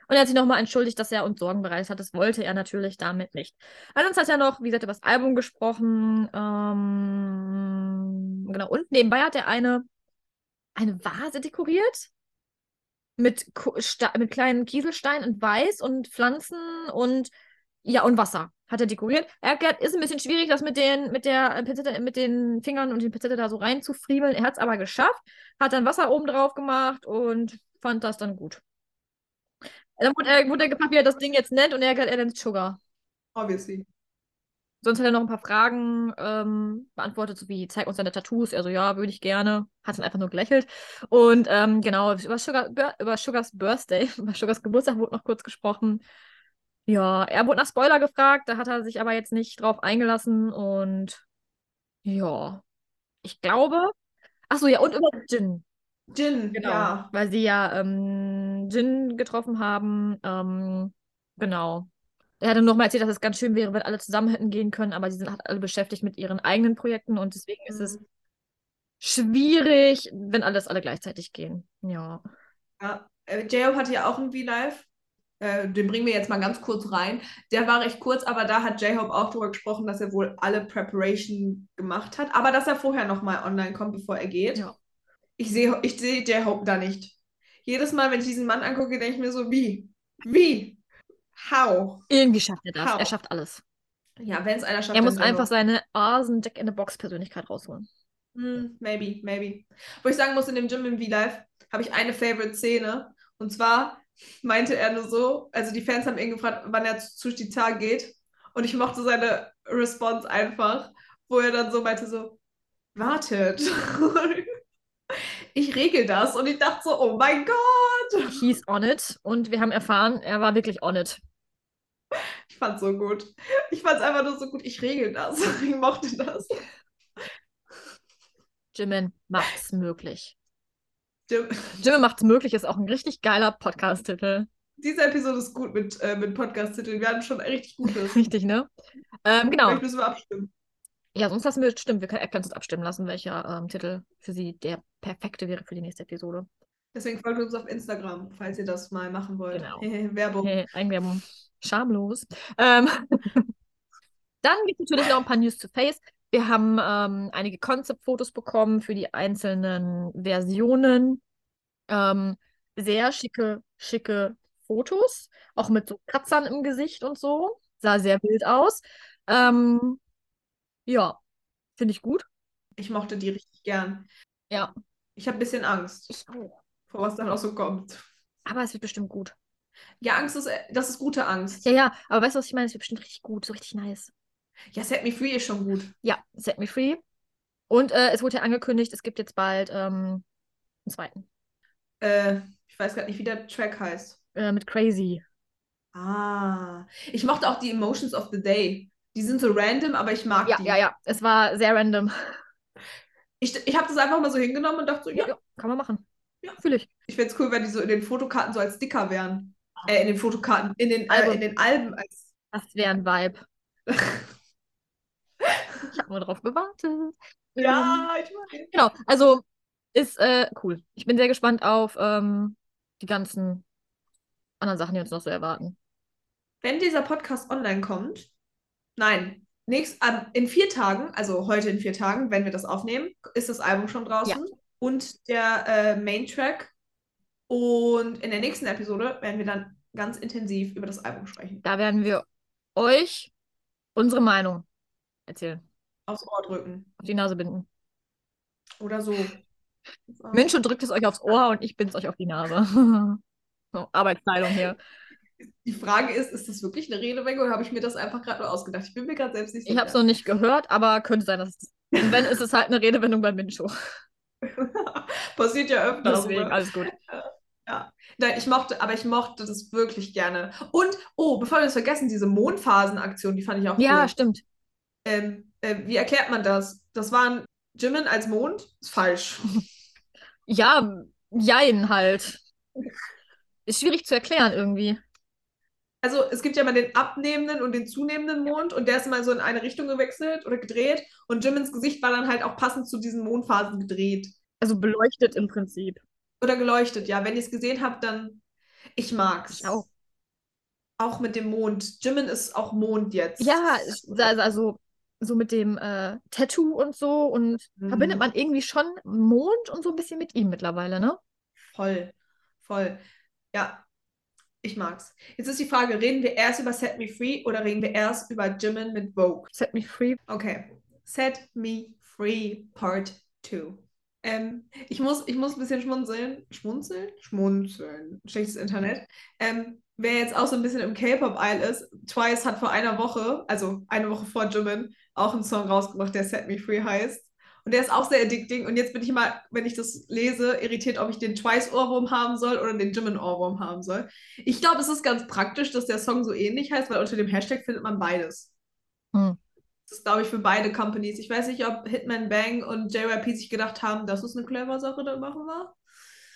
Und er hat sich nochmal entschuldigt, dass er uns Sorgen bereitet hat. Das wollte er natürlich damit nicht. Ansonsten hat er noch, wie gesagt, über das Album gesprochen. Ähm, genau. Und nebenbei hat er eine, eine Vase dekoriert. Mit, mit kleinen Kieselsteinen und Weiß und Pflanzen und ja, und Wasser hat er dekoriert. Er ist ein bisschen schwierig, das mit den, mit der Pinzette, mit den Fingern und den Pinzette da so reinzufriemeln. Er hat es aber geschafft, hat dann Wasser oben drauf gemacht und fand das dann gut. Dann wurde er, wurde er gefragt, wie er das Ding jetzt nennt und er hat er nennt Sugar.
Obviously.
sonst hat er noch ein paar Fragen ähm, beantwortet, so wie, zeig uns deine Tattoos. Also ja, würde ich gerne. Hat dann einfach nur gelächelt. Und ähm, genau, über, Sugar, über Sugars Birthday, über Sugars Geburtstag wurde noch kurz gesprochen. Ja, er wurde nach Spoiler gefragt, da hat er sich aber jetzt nicht drauf eingelassen und ja, ich glaube. Achso, ja, und über Jin.
Jin,
Genau.
ja.
Weil sie ja ähm, Jin getroffen haben. Ähm, genau. Er hatte nochmal erzählt, dass es ganz schön wäre, wenn alle zusammen hätten gehen können, aber sie sind halt alle beschäftigt mit ihren eigenen Projekten und deswegen ist es
Mhm.
schwierig, wenn alles alle gleichzeitig gehen. Ja.
Ja, äh, J-Hope hatte ja auch ein V-Live. Äh, den bringen wir jetzt mal ganz kurz rein. Der war recht kurz, aber da hat J-Hope auch darüber gesprochen, dass er wohl alle Preparation gemacht hat, aber dass er vorher nochmal online kommt, bevor er geht.
Ja.
Ich sehe ich sehe J-Hope da nicht. Jedes Mal, wenn ich diesen Mann angucke, denke ich mir so, wie? Wie? How?
Irgendwie schafft er das.
How?
Er schafft alles.
Ja, wenn es einer schafft,
Er muss einfach seine Asen Jack in the Box Persönlichkeit rausholen.
Hm, maybe, maybe. Wo ich sagen muss, in dem Gym im V-Live habe ich eine Favorite-Szene. Und zwar meinte er nur so, also die Fans haben ihn gefragt, wann er zu Chitar geht. Und ich mochte seine Response einfach, wo er dann so meinte so, wartet. Ich regel das. Und ich dachte so, oh mein Gott.
He's on it. Und wir haben erfahren, er war wirklich on it.
Ich fand's so gut. Ich fand's einfach nur so gut. Ich regel das. Ich mochte das.
Jimin macht's möglich.
Jim,
Jimin macht's möglich ist auch ein richtig geiler Podcast-Titel.
diese Episode ist gut mit, äh, mit Podcast-Titeln. Wir hatten schon richtig gutes.
Richtig, ne? Ähm, genau.
Vielleicht müssen wir abstimmen.
Ja, sonst lassen wir, stimmt, wir können, uns abstimmen lassen, welcher ähm, Titel für sie der perfekte wäre für die nächste Episode.
Deswegen folgt uns auf Instagram, falls ihr das mal machen wollt.
Genau.
Werbung.
Eigenwerbung. Schamlos. Ähm, dann gibt es natürlich noch ein paar News to Face. Wir haben ähm, einige Concept-Fotos bekommen für die einzelnen Versionen. Ähm, sehr schicke, schicke Fotos, auch mit so Kratzern im Gesicht und so. Sah sehr wild aus. Ähm, ja, finde ich gut.
Ich mochte die richtig gern.
Ja,
Ich habe ein bisschen Angst,
ich auch.
vor was dann auch so kommt.
Aber es wird bestimmt gut.
Ja, Angst ist, das ist gute Angst.
Ja, ja, aber weißt du, was ich meine? Es wird bestimmt richtig gut, so richtig nice.
Ja, Set Me Free ist schon gut.
Ja, Set Me Free. Und äh, es wurde ja angekündigt, es gibt jetzt bald ähm, einen zweiten.
Äh, ich weiß gerade nicht, wie der Track heißt.
Äh, mit Crazy.
Ah, ich mochte auch die Emotions of the Day. Die sind so random, aber ich mag
Ja,
die.
ja, ja. Es war sehr random.
Ich, ich habe das einfach mal so hingenommen und dachte so, ja,
Ja, kann man machen.
Ja.
Fühle ich.
ich fände es cool, wenn die so in den Fotokarten so als Sticker wären. Äh, in den Fotokarten, in den, äh,
Album.
in den Alben als.
Das wäre ein Vibe. Habe nur drauf gewartet. Ähm,
Ja, ich weiß.
Genau, also ist äh, cool. Ich bin sehr gespannt auf ähm, die ganzen anderen Sachen, die uns noch so erwarten.
Wenn dieser Podcast online kommt, nein, nächst, an, in vier Tagen, also heute in vier Tagen, wenn wir das aufnehmen, ist das Album schon draußen und der äh, Main-Track. Und in der nächsten Episode werden wir dann ganz intensiv über das Album sprechen.
Da werden wir euch unsere Meinung erzählen.
Aufs Ohr drücken.
Auf die Nase binden.
Oder so.
Mensch, und drückt es euch aufs Ohr und ich bind's euch auf die Nase. so, Arbeitsteilung hier.
Die Frage ist, ist das wirklich eine Redewendung oder habe ich mir das einfach gerade nur ausgedacht? Ich bin mir gerade selbst nicht
Ich habe es
sicher.
noch nicht gehört, aber könnte sein, dass es. Und wenn, ist es halt eine Redewendung bei Mincho.
Passiert ja öfter.
Deswegen,
ne?
alles gut.
Nein, ich mochte, aber ich mochte das wirklich gerne. Und, oh, bevor wir das vergessen, diese Mondphasenaktion, die fand ich auch
Ja,
cool.
stimmt.
Ähm, äh, wie erklärt man das? Das waren Jimin als Mond? Ist falsch.
Ja, jein halt. Ist schwierig zu erklären irgendwie.
Also es gibt ja mal den abnehmenden und den zunehmenden Mond und der ist mal so in eine Richtung gewechselt oder gedreht und Jimins Gesicht war dann halt auch passend zu diesen Mondphasen gedreht.
Also beleuchtet im Prinzip.
Oder geleuchtet, ja. Wenn ihr es gesehen habt, dann ich mag's.
Ich auch.
Auch mit dem Mond. Jimin ist auch Mond jetzt.
Ja, also, also so mit dem äh, Tattoo und so und
Mhm.
verbindet man irgendwie schon Mond und so ein bisschen mit ihm mittlerweile, ne?
Voll, voll. Ja, ich mag's. Jetzt ist die Frage, reden wir erst über Set Me Free oder reden wir erst über Jimin mit Vogue?
Set me free.
Okay. Set Me Free Part 2. Ähm, ich, muss, ich muss ein bisschen schmunzeln. Schmunzeln? Schmunzeln. Schlechtes Internet. Ähm, wer jetzt auch so ein bisschen im K-Pop-Eil ist, Twice hat vor einer Woche, also eine Woche vor Jimin, auch einen Song rausgebracht, der Set Me Free heißt. Und der ist auch sehr addicting. Und jetzt bin ich mal, wenn ich das lese, irritiert, ob ich den Twice-Ohrwurm haben soll oder den Jimin-Ohrwurm haben soll. Ich glaube, es ist ganz praktisch, dass der Song so ähnlich heißt, weil unter dem Hashtag findet man beides.
Hm.
Das ist, glaube ich, für beide Companies. Ich weiß nicht, ob Hitman Bang und JYP sich gedacht haben, das ist eine clever Sache, da machen wir.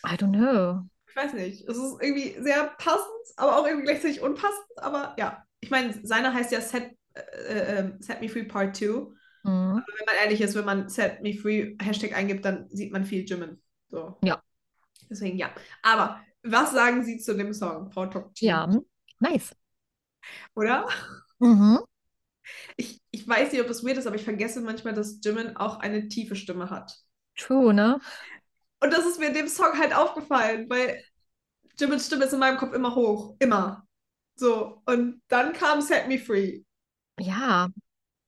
I don't know.
Ich weiß nicht. Es ist irgendwie sehr passend, aber auch irgendwie gleichzeitig unpassend. Aber ja, ich meine, seiner heißt ja Set, äh, äh, Set Me Free Part 2.
Mhm.
Aber wenn man ehrlich ist, wenn man Set Me Free Hashtag eingibt, dann sieht man viel Jimin. So.
Ja.
Deswegen ja. Aber was sagen Sie zu dem Song, Frau Tokchi?
Ja, nice.
Oder?
Mhm.
Ich, ich weiß nicht, ob das weird ist, aber ich vergesse manchmal, dass Jimin auch eine tiefe Stimme hat.
True, ne?
Und das ist mir in dem Song halt aufgefallen, weil Jimins Stimme ist in meinem Kopf immer hoch. Immer. So. Und dann kam Set Me Free.
Ja,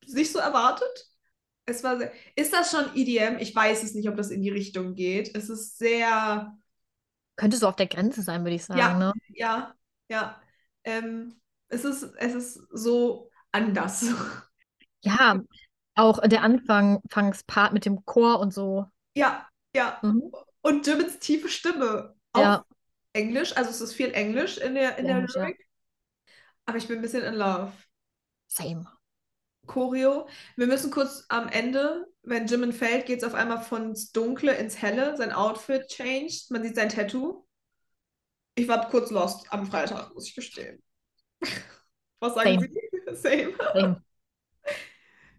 Nicht so erwartet. Es war sehr. Ist das schon EDM? Ich weiß es nicht, ob das in die Richtung geht. Es ist sehr.
könnte so auf der Grenze sein, würde ich sagen,
Ja.
ne?
Ja, ja. Ähm, es ist, es ist so anders.
Ja, auch der Anfangspart mit dem Chor und so.
Ja, ja.
Mhm.
Und Jimins tiefe Stimme. Auch
Ja.
Englisch. Also es ist viel Englisch in der, in der
Englisch, ja.
Lyric. Aber ich bin ein bisschen in love.
Same.
Choreo. Wir müssen kurz am Ende, wenn Jimin fällt, geht es auf einmal von Dunkle ins Helle. Sein Outfit changed. Man sieht sein Tattoo. Ich war kurz lost am Freitag, muss ich gestehen. Was sagen
Same.
Sie? Same.
Same.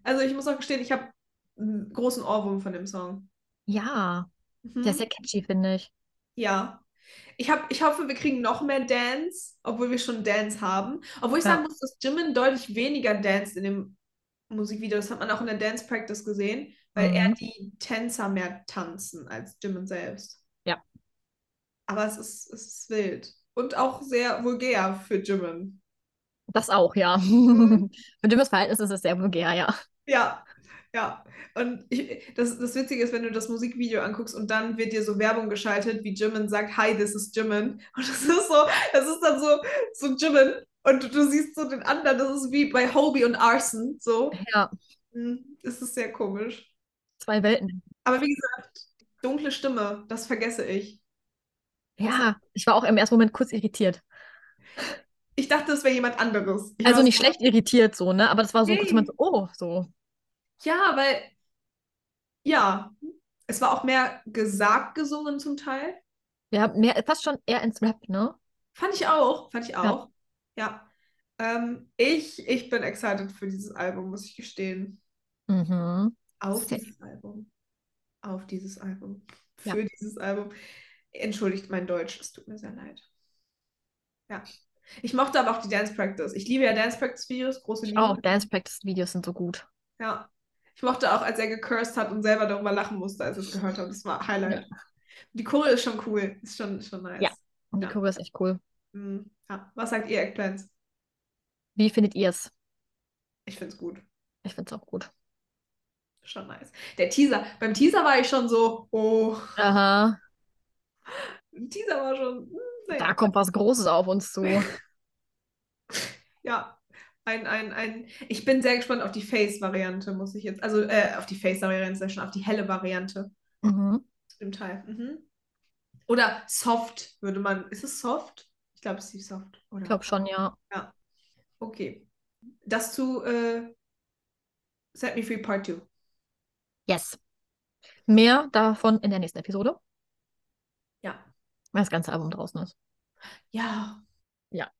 Also ich muss auch gestehen, ich habe einen großen Ohrwurm von dem Song.
Ja,
Mhm.
der ist sehr catchy, finde ich.
Ja. Ich, hab, ich hoffe, wir kriegen noch mehr Dance, obwohl wir schon Dance haben. Obwohl ich
Ja.
sagen muss, dass Jimin deutlich weniger danced in dem Musikvideo. Das hat man auch in der Dance Practice gesehen, weil
Mhm.
eher die Tänzer mehr tanzen als Jimin selbst.
Ja.
Aber es ist, es ist wild. Und auch sehr vulgär für Jimin.
Das auch, ja.
Mhm.
Für Jimmys Verhältnis ist es sehr vulgär, ja.
Ja, ja. Und ich, das, das Witzige ist, wenn du das Musikvideo anguckst und dann wird dir so Werbung geschaltet, wie Jimin sagt, Hi, this is Jimin. Und das ist so, das ist dann so, so Jimin. Und du, du siehst so den anderen, das ist wie bei Hobie und Arson. So.
Ja,
Hm, Es ist sehr komisch.
zwei Welten.
Aber wie gesagt, dunkle Stimme, das vergesse ich.
Ja, ich war auch im ersten Moment kurz irritiert.
Ich dachte, es wäre jemand anderes. Ich
Also nicht schlecht irritiert so, ne? Aber das war so kurz
Nee.
jemand so, oh, so.
Ja, weil, ja, es war auch mehr gesagt gesungen zum Teil.
Ja, mehr, fast schon eher ins Rap, ne?
Fand ich auch, fand ich auch. Ja. Ähm, ich, ich bin excited für dieses Album, muss ich gestehen.
Mhm.
Auf
Safe.
dieses Album. Auf dieses Album.
Ja.
Für dieses Album. Entschuldigt mein Deutsch, es tut mir sehr leid. Ja. Ich mochte aber auch die Dance Practice. Ich liebe ja Dance Practice Videos, große Liebe.
Auch Dance Practice Videos sind so gut.
Ja. Ich mochte auch, als er gecursed hat und selber darüber lachen musste, als er es gehört hat. Das war Highlight. Die Choreo ist schon cool. Ist schon, schon nice.
Ja. Und die
Ja.
Choreo ist echt cool.
Mhm. ja. Was sagt ihr, Eggplants?
Wie findet ihr es?
Ich find's gut.
Ich finde es auch gut.
Schon nice. Der Teaser, beim Teaser war ich schon so, oh,
Aha,
der Teaser war schon, hm,
da
naja.
kommt was Großes auf uns zu.
Ja, ein, ein, ein, ich bin sehr gespannt auf die Face-Variante, muss ich jetzt, also äh, auf die Face-Variante, ich schon, auf die helle Variante
Mhm.
dem Teil. Mhm. Oder soft würde man, ist es soft? Ich glaube, es ist die soft, oder?
Ich glaube schon, ja.
Okay. Das zu äh, Set Me Free Part 2.
Yes. Mehr davon in der nächsten Episode,
Ja.
wenn das ganze Album draußen ist.
Ja.
Ja.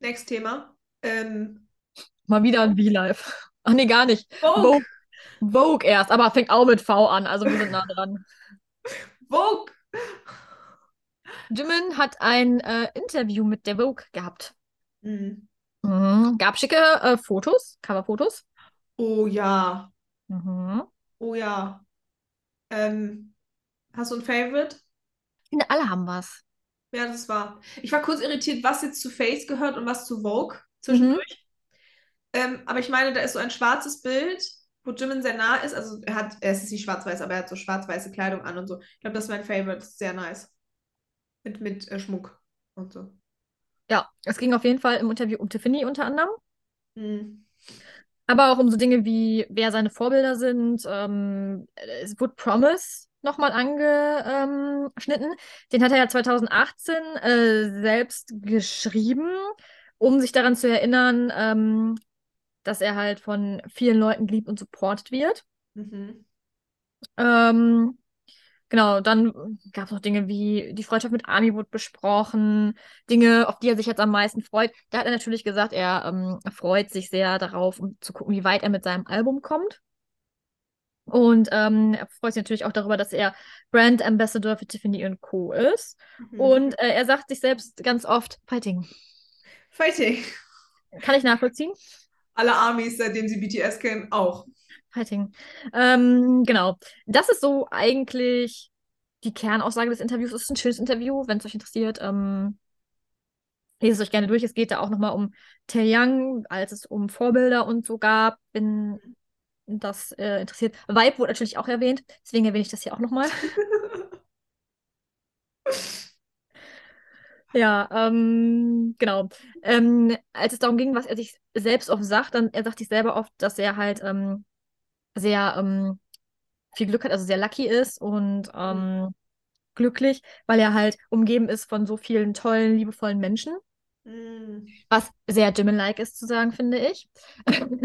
Next Thema. Ähm,
Mal wieder ein V-Live. Ach nee, gar nicht.
Vogue.
Vogue. Vogue erst, aber fängt auch mit V an, also wir sind nah dran.
Vogue.
Jimin hat ein äh, Interview mit der Vogue gehabt.
Mhm.
Mhm. Gab schicke äh, Fotos, Coverfotos.
Oh ja.
Mhm.
Oh ja. Ähm, hast du ein Favorite?
Ich finde, alle haben was.
Ja, das war. Ich war kurz irritiert, was jetzt zu Face gehört und was zu Vogue zwischendurch. Ähm, aber ich meine, da ist so ein schwarzes Bild wo Jimin sehr nah ist. Also er hat, er ist nicht schwarz-weiß, aber er hat so schwarz-weiße Kleidung an und so. Ich glaube, das ist mein Favorite. Das ist sehr nice. Mit, mit äh, Schmuck und so.
Ja, es ging auf jeden Fall im Interview um Tiffany unter anderem.
Hm.
Aber auch um so Dinge wie, wer seine Vorbilder sind. Ähm, es wurde Promise nochmal angeschnitten. Den hat er ja 2018 äh, selbst geschrieben, um sich daran zu erinnern, ähm, dass er halt von vielen Leuten geliebt und supported wird.
Mhm.
Ähm, genau, dann gab es noch Dinge wie die Freundschaft mit Ami wurde besprochen, Dinge, auf die er sich jetzt am meisten freut. Da hat er natürlich gesagt, er ähm, freut sich sehr darauf, um zu gucken, wie weit er mit seinem Album kommt. Und ähm, er freut sich natürlich auch darüber, dass er Brand Ambassador für Tiffany Co. ist.
Mhm.
Und äh, er sagt sich selbst ganz oft, Fighting.
Fighting.
Kann ich nachvollziehen?
Alle Armies, seitdem sie BTS kennen, auch.
Fighting. Ähm, genau. Das ist so eigentlich die Kernaussage des Interviews. Es ist ein schönes Interview, wenn es euch interessiert. Ähm, lest es euch gerne durch. Es geht da auch nochmal um Taeyang, als es um Vorbilder und so gab, wenn das äh, interessiert. Vibe wurde natürlich auch erwähnt, deswegen erwähne ich das hier auch nochmal. Ja, ähm, genau. Ähm, als es darum ging, was er sich selbst oft sagt, dann er sagt sich selber oft, dass er halt ähm, sehr ähm, viel Glück hat, also sehr lucky ist und ähm, glücklich, weil er halt umgeben ist von so vielen tollen, liebevollen Menschen,
Hm.
was sehr Jimin-like ist zu sagen, finde ich.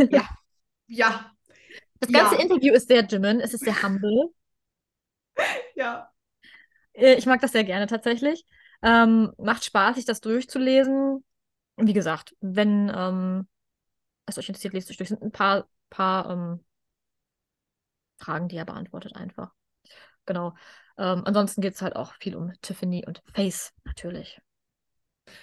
Ja. Ja,
Das ganze
Ja.
Interview ist sehr Jimin, es ist sehr humble.
ja.
Äh, Ich mag das sehr gerne tatsächlich. Ähm, macht Spaß, sich das durchzulesen. Wie gesagt, wenn ähm, es euch interessiert, lest euch durch. Es sind ein paar, paar ähm, Fragen, die er beantwortet einfach. Genau. Ähm, ansonsten geht es halt auch viel um Tiffany und Face natürlich.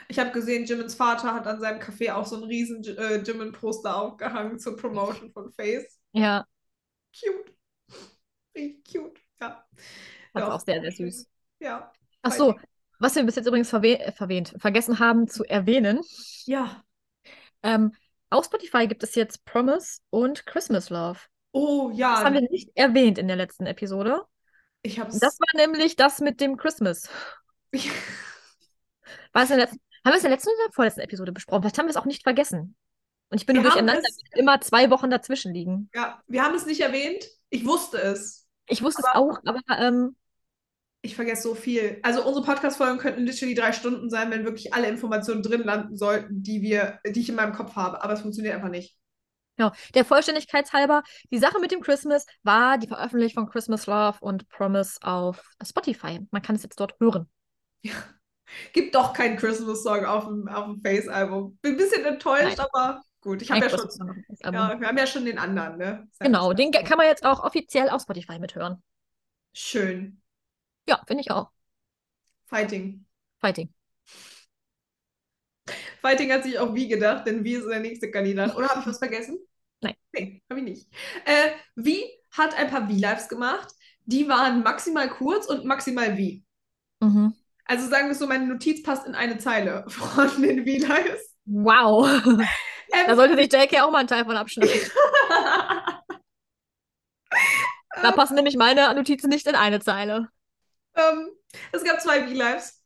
Ich habe gesehen, Jimins Vater hat an seinem Café auch so einen riesen äh, Jimin-Poster aufgehangen zur Promotion von Face.
Ja,
Cute. Richtig cute. Ja.
das ist
Doch,
auch sehr, sehr süß.
Ja.
Ach so, was wir bis jetzt übrigens verwe äh, verwähnt, vergessen haben zu erwähnen.
Ja.
Ähm, auf Spotify gibt es jetzt Promise und Christmas Love.
Oh
Das
ja.
haben wir nicht erwähnt in der letzten Episode.
Ich hab's.
Das war nämlich das mit dem Christmas. War es in der letzten, haben wir es in der letzten oder vorletzten Episode besprochen? Vielleicht haben wir es auch nicht vergessen. Und ich bin
Wir
nur durcheinander,
es-
immer zwei Wochen dazwischen liegen.
ja, wir haben es nicht erwähnt. Ich wusste es.
Ich wusste es auch, aber ähm,
Ich vergesse so viel. Also unsere Podcast-Folgen könnten literally drei Stunden sein, wenn wirklich alle Informationen drin landen sollten, die wir, die ich in meinem Kopf habe. Aber es funktioniert einfach nicht.
ja, der Vollständigkeit halber, die Sache mit dem Christmas war die Veröffentlichung von Christmas Love und Promise auf Spotify. Man kann es jetzt dort hören.
Gibt doch keinen Christmas-Song auf dem, auf dem Face-Album. Bin ein bisschen enttäuscht,
Nein.
aber gut. Ich habe ja schon, ja, wir haben ja schon den anderen, ne? Ja
Genau, den kann man jetzt auch offiziell auf Spotify mithören.
Schön.
Ja, finde ich auch.
Fighting.
Fighting.
Fighting hat sich auch wie gedacht, denn wie ist der nächste Kandidat? Oder habe ich was vergessen?
Nein.
Nee, habe ich nicht. Äh, wie hat ein paar V-Lives gemacht. Die waren maximal kurz und maximal wie.
Mhm.
Also sagen wir so, meine Notiz passt in eine Zeile von den V-Lives.
Wow.
Ähm,
Da sollte sich JK auch mal einen Teil von abschneiden. Da passen nämlich meine Notizen nicht in eine Zeile.
Ähm, es gab zwei V-Lives.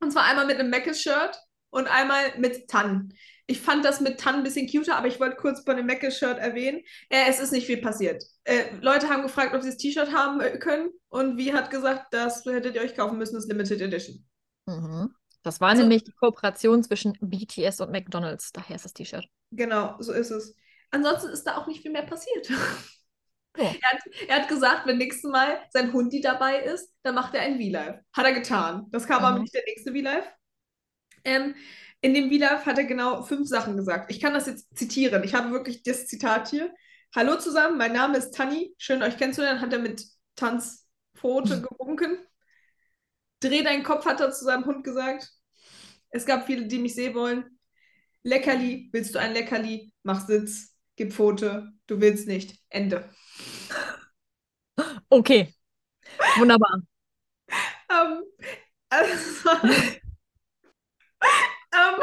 Und zwar einmal mit einem Meckes-Shirt und einmal mit Tan. Ich fand das mit Tan ein bisschen cuter, aber ich wollte kurz bei dem Meckes-Shirt erwähnen. Äh, es ist nicht viel passiert. Äh, Leute haben gefragt, ob sie das T-Shirt haben äh, können. Und wie hat gesagt, das hättet ihr euch kaufen müssen, das Limited Edition.
Mhm. Das war
Also-
nämlich die Kooperation zwischen BTS und McDonald's. Daher ist das T-Shirt.
Genau, so ist es. Ansonsten ist da auch nicht viel mehr passiert.
Oh.
Er, hat, er hat gesagt, wenn nächstes Mal sein Hundi dabei ist, dann macht er ein V-Live. Hat er getan. Das kam aber
Mhm.
nicht der nächste V-Live. Ähm, in dem V-Live hat er genau fünf Sachen gesagt. Ich kann das jetzt zitieren. Ich habe wirklich das Zitat hier. Hallo zusammen, mein Name ist Tanni. Schön, euch kennenzulernen. Hat er mit Tanzpfote gewunken. Dreh deinen Kopf, hat er zu seinem Hund gesagt. Es gab viele, die mich sehen wollen. Leckerli, willst du ein Leckerli? Mach Sitz, gib Pfote, du willst nicht. Ende.
Okay. Wunderbar.
Ähm, also, ähm,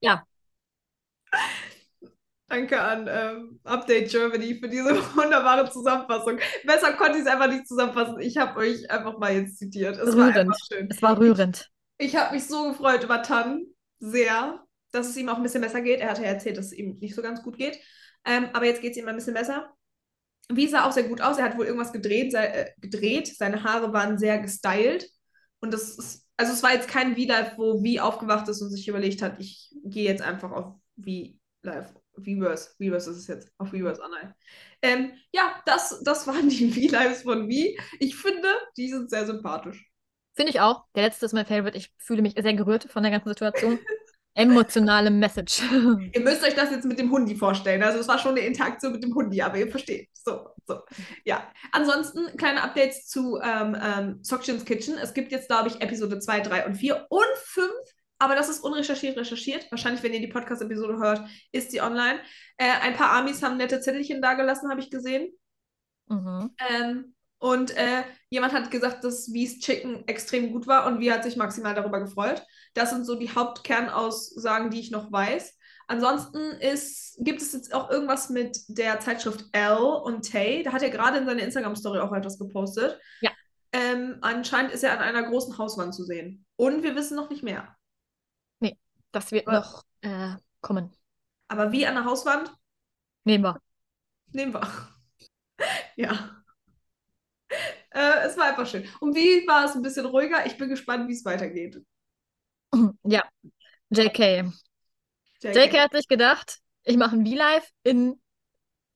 Ja.
Danke an ähm, Update Germany für diese wunderbare Zusammenfassung. Besser konnte ich es einfach nicht zusammenfassen. Ich habe euch einfach mal jetzt zitiert. Es war
Rührend.
einfach schön.
Es war rührend.
Ich habe mich so gefreut über Tan, sehr, dass es ihm auch ein bisschen besser geht. Er hatte ja erzählt, dass es ihm nicht so ganz gut geht. Ähm, aber jetzt geht es ihm ein bisschen besser. Wie sah auch sehr gut aus. Er hat wohl irgendwas gedreht, sei, äh, gedreht. Seine Haare waren sehr gestylt. Und das ist, also es war jetzt kein V-Live, wo Wie aufgewacht ist und sich überlegt hat, ich gehe jetzt einfach auf V-Live. Weverse, Weverse ist es jetzt, auf Weverse online. Ähm, ja, das, das waren die V-Lives von Wie. Ich finde, die sind sehr sympathisch.
Finde ich auch. Der letzte ist mein Favorite. Ich fühle mich sehr gerührt von der ganzen Situation. Emotionale Message.
Ihr müsst euch das jetzt mit dem Hundi vorstellen. Also es war schon eine Interaktion mit dem Hundi, aber ihr versteht. So, so. Ja. Ansonsten kleine Updates zu ähm, ähm, Kitchen. Es gibt jetzt, glaube ich, Episode 2, 3 und 4 und 5. Aber das ist unrecherchiert recherchiert. Wahrscheinlich, wenn ihr die Podcast-Episode hört, ist sie online. Äh, ein paar Amis haben nette Zettelchen dagelassen, habe ich gesehen.
Mhm.
Ähm, und äh, jemand hat gesagt, dass Wies Chicken extrem gut war und wie hat sich maximal darüber gefreut. Das sind so die Hauptkernaussagen, die ich noch weiß. Ansonsten ist, gibt es jetzt auch irgendwas mit der Zeitschrift L und Tay. Da hat er gerade in seiner Instagram-Story auch etwas gepostet.
Ja.
Ähm, anscheinend ist er an einer großen Hauswand zu sehen. Und wir wissen noch nicht mehr.
Das wird
Aber-
noch äh, kommen.
Aber wie an der Hauswand?
Nehmen wir.
Nehmen wir. ja. Äh, es war einfach schön. Und wie war es ein bisschen ruhiger? Ich bin gespannt, wie es weitergeht.
Ja. JK. JK hat sich gedacht, ich mache ein V-Live in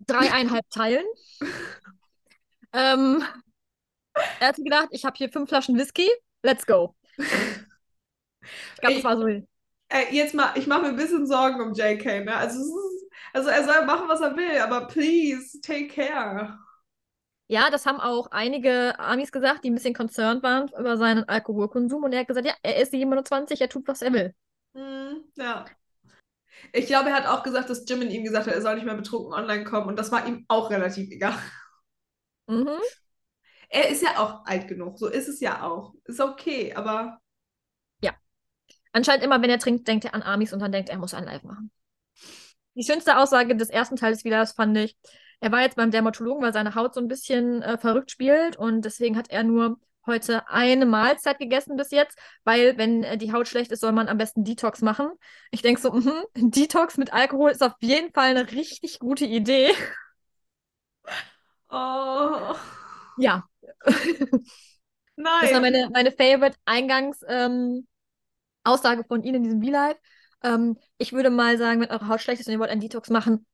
dreieinhalb Teilen. ähm, er hat sich gedacht, ich habe hier fünf Flaschen Whisky, let's go. Ich glaube, das war so.
Äh, jetzt mal, ich mache mir ein bisschen Sorgen um JK, ne? Also, also er soll machen, was er will, aber please, take care.
Ja, das haben auch einige Amis gesagt, die ein bisschen concerned waren über seinen Alkoholkonsum. Und er hat gesagt, ja, er ist 27, er tut, was er will.
Hm, ja. Ich glaube, er hat auch gesagt, dass Jim in ihm gesagt hat, er soll nicht mehr betrunken online kommen. Und das war ihm auch relativ egal.
Mhm.
Er ist ja auch alt genug, so ist es ja auch. Ist okay, aber
Anscheinend immer, wenn er trinkt, denkt er an Amis und dann denkt er, er muss ein Live machen. Die schönste Aussage des ersten Teils wieder, das fand ich, er war jetzt beim Dermatologen, weil seine Haut so ein bisschen äh, verrückt spielt und deswegen hat er nur heute eine Mahlzeit gegessen bis jetzt, weil wenn äh, die Haut schlecht ist, soll man am besten Detox machen. Ich denke so, mhm, Detox mit Alkohol ist auf jeden Fall eine richtig gute Idee.
oh,
Ja,
nein.
Das war meine, meine Favorite Eingangs ähm, Aussage von Ihnen in diesem V-Live. Ähm, ich würde mal sagen, wenn eure Haut schlecht ist und ihr wollt einen Detox machen,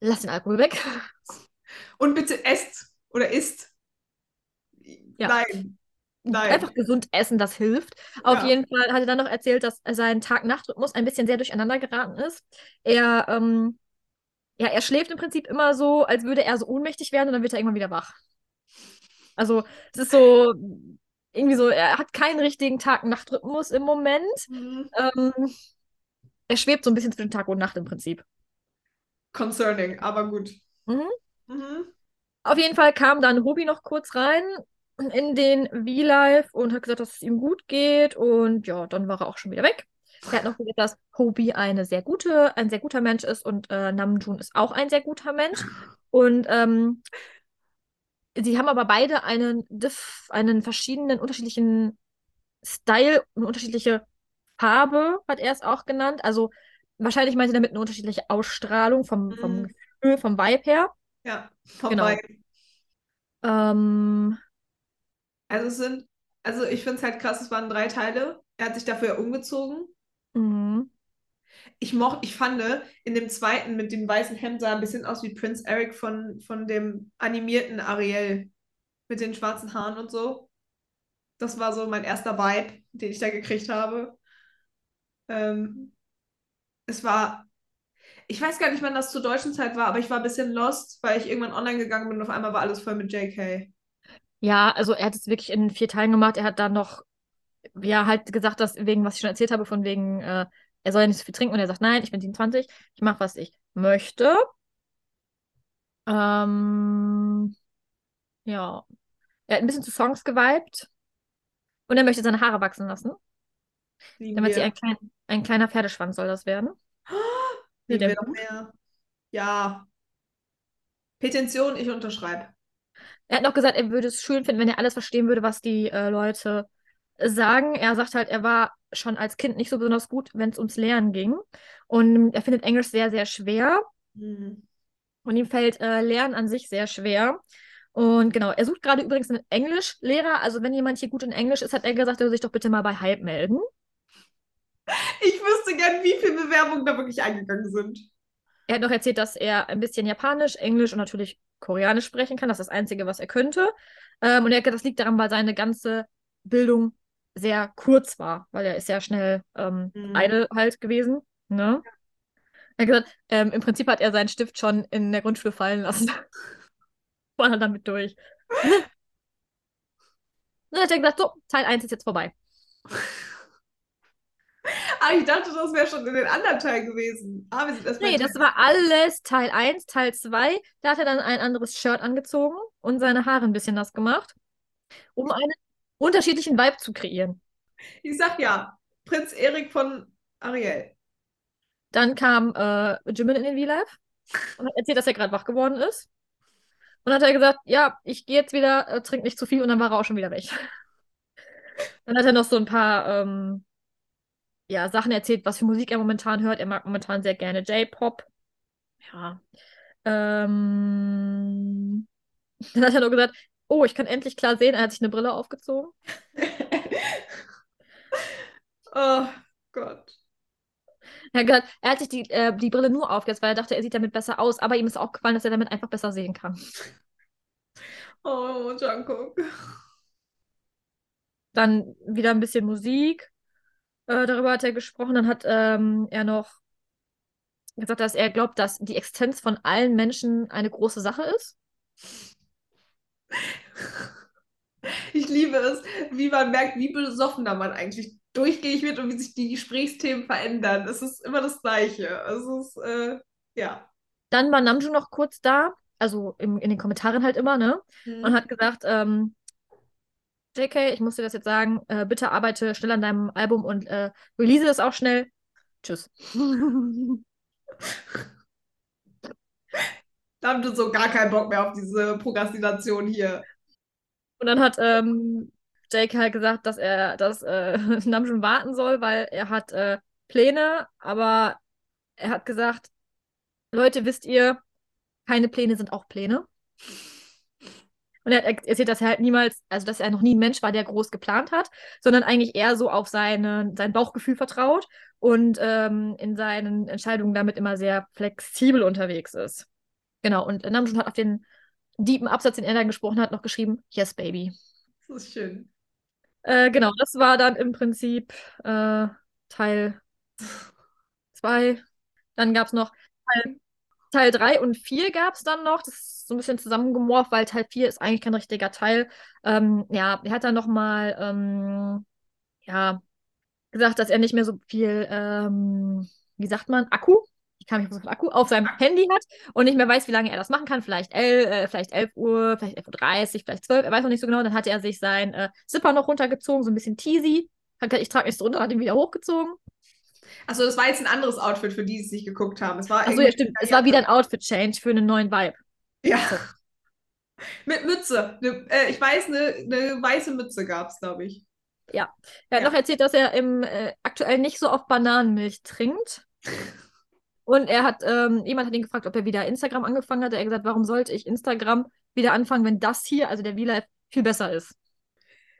lasst den Alkohol weg.
Und bitte esst oder isst.
Ja.
Nein. Nein.
Einfach gesund essen, das hilft. Auf
Ja.
jeden Fall hat er dann noch erzählt, dass sein Tag-Nacht-Rhythmus ein bisschen sehr durcheinander geraten ist. Er, ähm, ja, er schläft im Prinzip immer so, als würde er so ohnmächtig werden und dann wird er irgendwann wieder wach. Also, es ist so, irgendwie so, er hat keinen richtigen Tag-Nacht-Rhythmus im Moment.
Hm,
Ähm, er schwebt so ein bisschen zwischen Tag und Nacht im Prinzip.
Concerning, aber gut.
Mhm.
Mhm.
Auf jeden Fall kam dann Ruby noch kurz rein in den V-Live und hat gesagt, dass es ihm gut geht. Und ja, dann war er auch schon wieder weg. Er hat noch gesagt, dass Hobie eine sehr gute, ein sehr guter Mensch ist und äh, Namjoon ist auch ein sehr guter Mensch. Und ähm, sie haben aber beide einen, diff, einen verschiedenen, unterschiedlichen Style, eine unterschiedliche Farbe, hat er es auch genannt. Also wahrscheinlich meinte er damit eine unterschiedliche Ausstrahlung vom, vom
Mhm.
Gefühl, vom Vibe her.
Ja, vorbei.
Ähm,
Also es sind, also ich finde es halt krass, es waren drei Teile. Er hat sich dafür ja umgezogen.
mhm.
Ich moch, ich fand, in dem zweiten mit dem weißen Hemd sah ein bisschen aus wie Prince Eric von, von dem animierten Ariel mit den schwarzen Haaren und so. Das war so mein erster Vibe, den ich da gekriegt habe. Ähm, es war, ich weiß gar nicht, wann das zur deutschen Zeit war, aber ich war ein bisschen lost, weil ich irgendwann online gegangen bin und auf einmal war alles voll mit JK.
Ja, also er hat es wirklich in vier Teilen gemacht. Er hat dann noch, ja, halt gesagt, dass wegen, was ich schon erzählt habe, von wegen, äh, er soll ja nicht so viel trinken. Und er sagt, nein, ich bin 27, ich mache, was ich möchte. Ähm, ja. Er hat ein bisschen zu Songs geweibt. Und er möchte seine Haare wachsen lassen. Damit sie
wir.
ein, klein, ein kleiner Pferdeschwanz soll das werden. Der
wir noch mehr. Ja. Petition, ich unterschreibe.
Er hat noch gesagt, er würde es schön finden, wenn er alles verstehen würde, was die äh, Leute sagen. Er sagt halt, er war schon als Kind nicht so besonders gut, wenn es ums Lernen ging. Und er findet Englisch sehr, sehr schwer.
Hm.
Und ihm fällt äh, Lernen an sich sehr schwer. Und genau, er sucht gerade übrigens einen Englischlehrer. Also wenn jemand hier gut in Englisch ist, hat er gesagt, er soll sich doch bitte mal bei Hype melden.
Ich wüsste gern, wie viele Bewerbungen da wirklich eingegangen sind.
Er hat noch erzählt, dass er ein bisschen Japanisch, Englisch und natürlich Koreanisch sprechen kann. Das ist das Einzige, was er könnte. Ähm, und er hat gesagt, das liegt daran, weil seine ganze Bildung sehr kurz war, weil er ist ja schnell ähm,
Mhm.
idle halt gewesen. Ne? Er hat gesagt, ähm, im Prinzip hat er seinen Stift schon in der Grundschule fallen lassen. War dann damit durch. Dann hat er gesagt, so, Teil 1 ist jetzt vorbei.
Ah, ich dachte, das wäre schon in den anderen Teil gewesen. Ah, wir sind erst
Nee, das war alles Teil 1. Teil 2, da hat er dann ein anderes Shirt angezogen und seine Haare ein bisschen nass gemacht, um einen unterschiedlichen Vibe zu kreieren.
Ich sag ja, Prinz Erik von Ariel.
Dann kam äh, Jimin in den V-Live und hat erzählt, dass er gerade wach geworden ist. Und dann hat er gesagt, ja, ich gehe jetzt wieder, äh, trink nicht zu viel und dann war er auch schon wieder weg. Dann hat er noch so ein paar ähm, ja, Sachen erzählt, was für Musik er momentan hört. Er mag momentan sehr gerne J-Pop. Ja. Ähm, dann hat er noch gesagt, oh, ich kann endlich klar sehen. Er hat sich eine Brille aufgezogen.
oh Gott.
Er hat gesagt, er hat sich die, äh, die Brille nur aufgesetzt, weil er dachte, er sieht damit besser aus. Aber ihm ist auch gefallen, dass er damit einfach besser sehen kann.
Oh, Jungkook.
Dann wieder ein bisschen Musik. Äh, darüber hat er gesprochen. Dann hat ähm, er noch gesagt, dass er glaubt, dass die Existenz von allen Menschen eine große Sache ist.
Ich liebe es, wie man merkt, wie besoffener man eigentlich durchgängig wird und wie sich die Gesprächsthemen verändern. Es ist immer das Gleiche. Es ist, äh, ja.
Dann war Namjoon noch kurz da, also im, in den Kommentaren halt immer, ne? Und hat gesagt, ähm, JK, ich muss dir das jetzt sagen, äh, bitte arbeite schnell an deinem Album und äh, release es auch schnell. Tschüss.
Da haben wir so gar keinen Bock mehr auf diese Prokrastination hier.
Und dann hat ähm, Jake halt gesagt, dass er, dass äh, Namjoon warten soll, weil er hat äh, Pläne, aber er hat gesagt, Leute, wisst ihr, keine Pläne sind auch Pläne. Und er hat erzählt, dass er halt niemals, also dass er noch nie ein Mensch war, der groß geplant hat, sondern eigentlich eher so auf seine, sein Bauchgefühl vertraut und ähm, in seinen Entscheidungen damit immer sehr flexibel unterwegs ist. Genau, und Namjoon hat auf den deepen Absatz, den er dann gesprochen hat, noch geschrieben, Yes, Baby.
Das ist schön.
Äh, genau, das war dann im Prinzip äh, Teil 2. Dann gab es noch Teil, Teil 3 und 4 gab es dann noch. Das ist so ein bisschen zusammengemorft, weil Teil 4 ist eigentlich kein richtiger Teil. Ähm, ja, er hat dann nochmal ähm, ja, gesagt, dass er nicht mehr so viel, ähm, wie sagt man, Akku? Ich kann mich auf Akku auf seinem Handy hat und nicht mehr weiß, wie lange er das machen kann. Vielleicht, el, äh, vielleicht 11 Uhr, vielleicht 11.30 Uhr, vielleicht 12 er weiß noch nicht so genau. Dann hatte er sich sein äh, Zipper noch runtergezogen, so ein bisschen teasy. Ich trage nichts drunter, hat ihn wieder hochgezogen.
Achso, das war jetzt ein anderes Outfit, für die, die es nicht geguckt haben. Es war
Achso, ja, stimmt. Es war wieder ein Outfit-Change für einen neuen Vibe.
Ja. Mit Mütze. Ne, äh, ich weiß, eine ne weiße Mütze gab es, glaube ich.
Er hat
Ja.
noch erzählt, dass er im, äh, aktuell nicht so oft Bananenmilch trinkt. Und er hat, ähm, jemand hat ihn gefragt, ob er wieder Instagram angefangen hat. Er hat gesagt, warum sollte ich Instagram wieder anfangen, wenn das hier, also der V-Live, viel besser ist.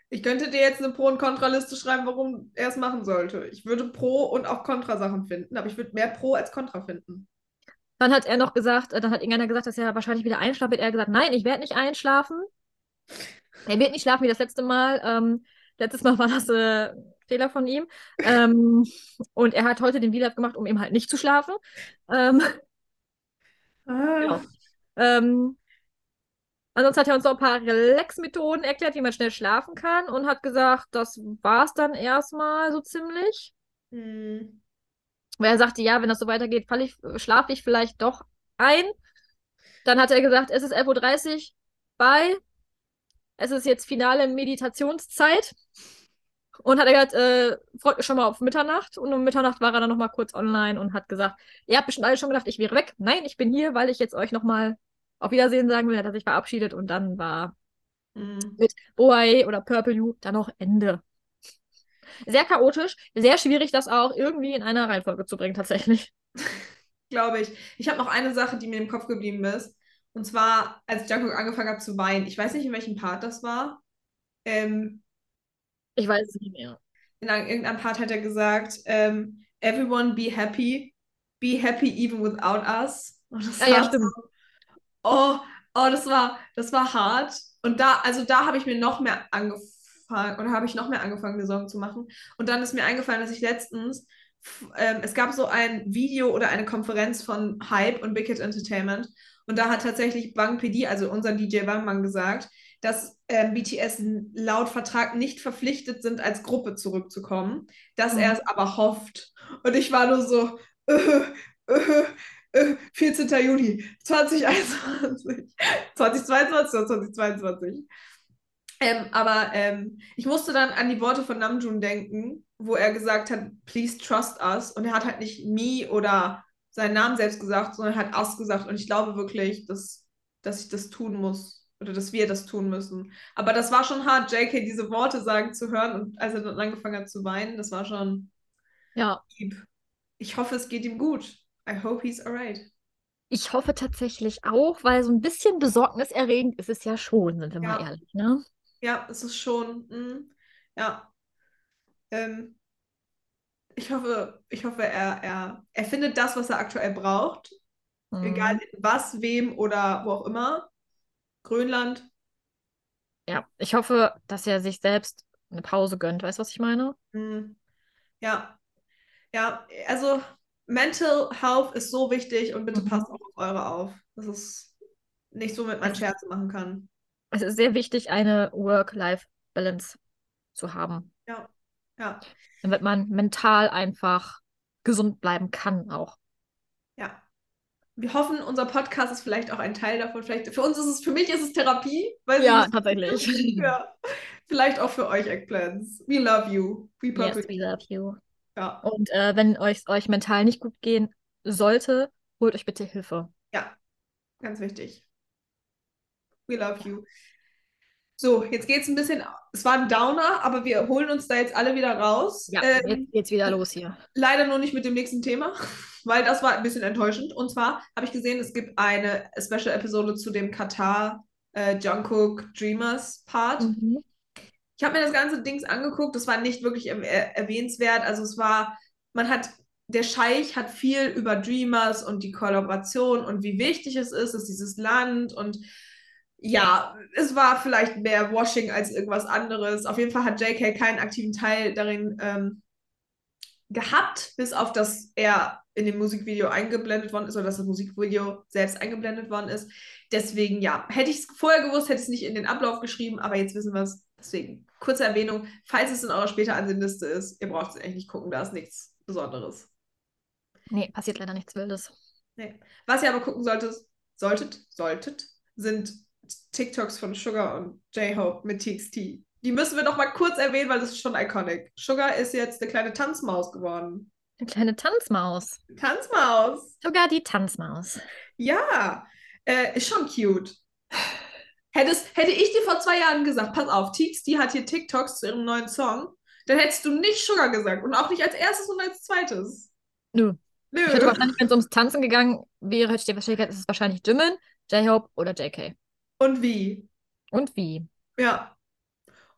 Ich könnte dir jetzt eine Pro- und Kontraliste schreiben, warum er es machen sollte. Ich würde Pro- und auch Kontra-Sachen finden, aber ich würde mehr Pro als Kontra finden.
Dann hat er noch gesagt, äh, dann hat irgendeiner gesagt, dass er wahrscheinlich wieder einschlafen wird. Er hat gesagt, nein, ich werde nicht einschlafen. Er wird nicht schlafen wie das letzte Mal. Ähm, letztes Mal war das äh, Fehler von ihm. Ähm, und er hat heute den V-Live gemacht, um eben halt nicht zu schlafen. Ähm,
Ah.
ähm, ansonsten hat er uns noch ein paar Relax-Methoden erklärt, wie man schnell schlafen kann und hat gesagt, das war's dann erstmal so ziemlich.
Hm.
Weil er sagte, ja, wenn das so weitergeht, falle ich, schlafe ich vielleicht doch ein. Dann hat er gesagt, es ist 11.30 Uhr bei. Es ist jetzt finale Meditationszeit. Und hat er gesagt, äh, freut mich schon mal auf Mitternacht. Und um Mitternacht war er dann nochmal kurz online und hat gesagt, ihr habt bestimmt alle schon gedacht, ich wäre weg. Nein, ich bin hier, weil ich jetzt euch nochmal auf Wiedersehen sagen will. Hat er sich verabschiedet und dann war
Mhm.
mit OAE oder Purple You dann noch Ende. Sehr chaotisch, sehr schwierig, das auch irgendwie in einer Reihenfolge zu bringen, tatsächlich.
Glaube ich. Ich habe noch eine Sache, die mir im Kopf geblieben ist. Und zwar, als Jungkook angefangen hat zu weinen. Ich weiß nicht, in welchem Part das war. Ähm,
Ich weiß es nicht mehr.
in einem- irgendeinem Part hat er gesagt, ähm, everyone be happy. Be happy even without us. Und das
ja,
war
stimmt.
so, oh, oh, das war, das war hart. Und da, also da habe ich mir noch mehr angefangen, oder habe ich noch mehr angefangen, mir Sorgen zu machen. Und dann ist mir eingefallen, dass ich letztens, ähm, es gab so ein Video oder eine Konferenz von Hype und Big Hit Entertainment. Und da hat tatsächlich Bang PD, also unser DJ Bang Bang, gesagt, dass ähm, BTS laut Vertrag nicht verpflichtet sind, als Gruppe zurückzukommen, dass
Mhm.
er es aber hofft. Und ich war nur so, äh, äh, äh, 14. Juni 2021, 2022 oder 2022. Ähm, aber ähm, ich musste dann an die Worte von Namjoon denken, wo er gesagt hat, please trust us. Und er hat halt nicht me oder seinen Namen selbst gesagt, sondern hat us gesagt. Und ich glaube wirklich, dass, dass ich das tun muss oder dass wir das tun müssen. Aber das war schon hart, JK diese Worte sagen zu hören und als er dann angefangen hat zu weinen, das war schon
Ja,
deep. Ich hoffe, es geht ihm gut. I hope he's alright.
ich hoffe tatsächlich auch, weil so ein bisschen besorgniserregend ist es ja schon, sind wir mal
Ja.
ehrlich, ne?
Ja, es ist schon, mm, ja. Ähm, ich hoffe, ich hoffe, er, er, er findet das, was er aktuell braucht.
Mhm.
Egal was, wem oder wo auch immer. Grönland.
Ja, ich hoffe, dass er sich selbst eine Pause gönnt. Weißt du, was ich meine?
mm, Ja. Ja, also Mental Health ist so wichtig und bitte
Mhm.
passt auch auf eure auf. Das ist nicht so, mit man Scherze machen kann.
Es ist sehr wichtig, eine Work-Life-Balance zu haben,
Ja. Ja.
damit man mental einfach gesund bleiben kann auch.
Ja. Wir hoffen, unser Podcast ist vielleicht auch ein Teil davon. Vielleicht, für uns ist es, für mich ist es Therapie.
Ja, tatsächlich.
Ja. Vielleicht auch für euch, Eggplants. We love you. We
Yes, we love you.
Ja.
Und äh, wenn euch, euch mental nicht gut gehen sollte, holt euch bitte Hilfe.
ja, ganz wichtig. We love you. So, jetzt geht es ein bisschen, es war ein Downer, aber wir holen uns da jetzt alle wieder raus.
Ja,
Ähm,
jetzt geht's wieder los hier.
Leider nur nicht mit dem nächsten Thema, weil das war ein bisschen enttäuschend. Und zwar habe ich gesehen, es gibt eine Special-Episode zu dem Katar äh, Jungkook Dreamers Part.
Mhm.
Ich habe mir das ganze Dings angeguckt, das war nicht wirklich er erwähnenswert. Also es war, man hat, der Scheich hat viel über Dreamers und die Kollaboration und wie wichtig es ist, ist dieses Land und ja, es war vielleicht mehr Washing als irgendwas anderes. Auf jeden Fall hat JK keinen aktiven Teil darin ähm, gehabt, bis auf dass er in dem Musikvideo eingeblendet worden ist oder dass das Musikvideo selbst eingeblendet worden ist. Deswegen, ja, hätte ich es vorher gewusst, hätte ich es nicht in den Ablauf geschrieben, aber jetzt wissen wir es. Deswegen, kurze Erwähnung, falls es in eurer später Ansehenliste ist, ihr braucht es eigentlich nicht gucken, da ist nichts Besonderes.
Nee, passiert leider nichts Wildes.
Nee. Was ihr aber gucken solltet, solltet, solltet, sind TikToks von Sugar und J-Hope mit TXT. Die müssen wir noch mal kurz erwähnen, weil das ist schon iconic. Sugar ist jetzt eine kleine Tanzmaus geworden.
Eine kleine Tanzmaus.
Tanzmaus!
Sogar die Tanzmaus.
Ja, äh, ist schon cute. Hättest, hätte ich dir vor zwei Jahren gesagt, pass auf, TXT hat hier TikToks zu ihrem neuen Song, dann hättest du nicht Sugar gesagt und auch nicht als erstes und als zweites.
Nö.
Nö.
Ich hätte wahrscheinlich, wenn es ums Tanzen gegangen wäre, hätte ich dir wahrscheinlich gesagt, es ist wahrscheinlich Jimin, J-Hope oder JK.
Und wie?
Und wie?
Ja.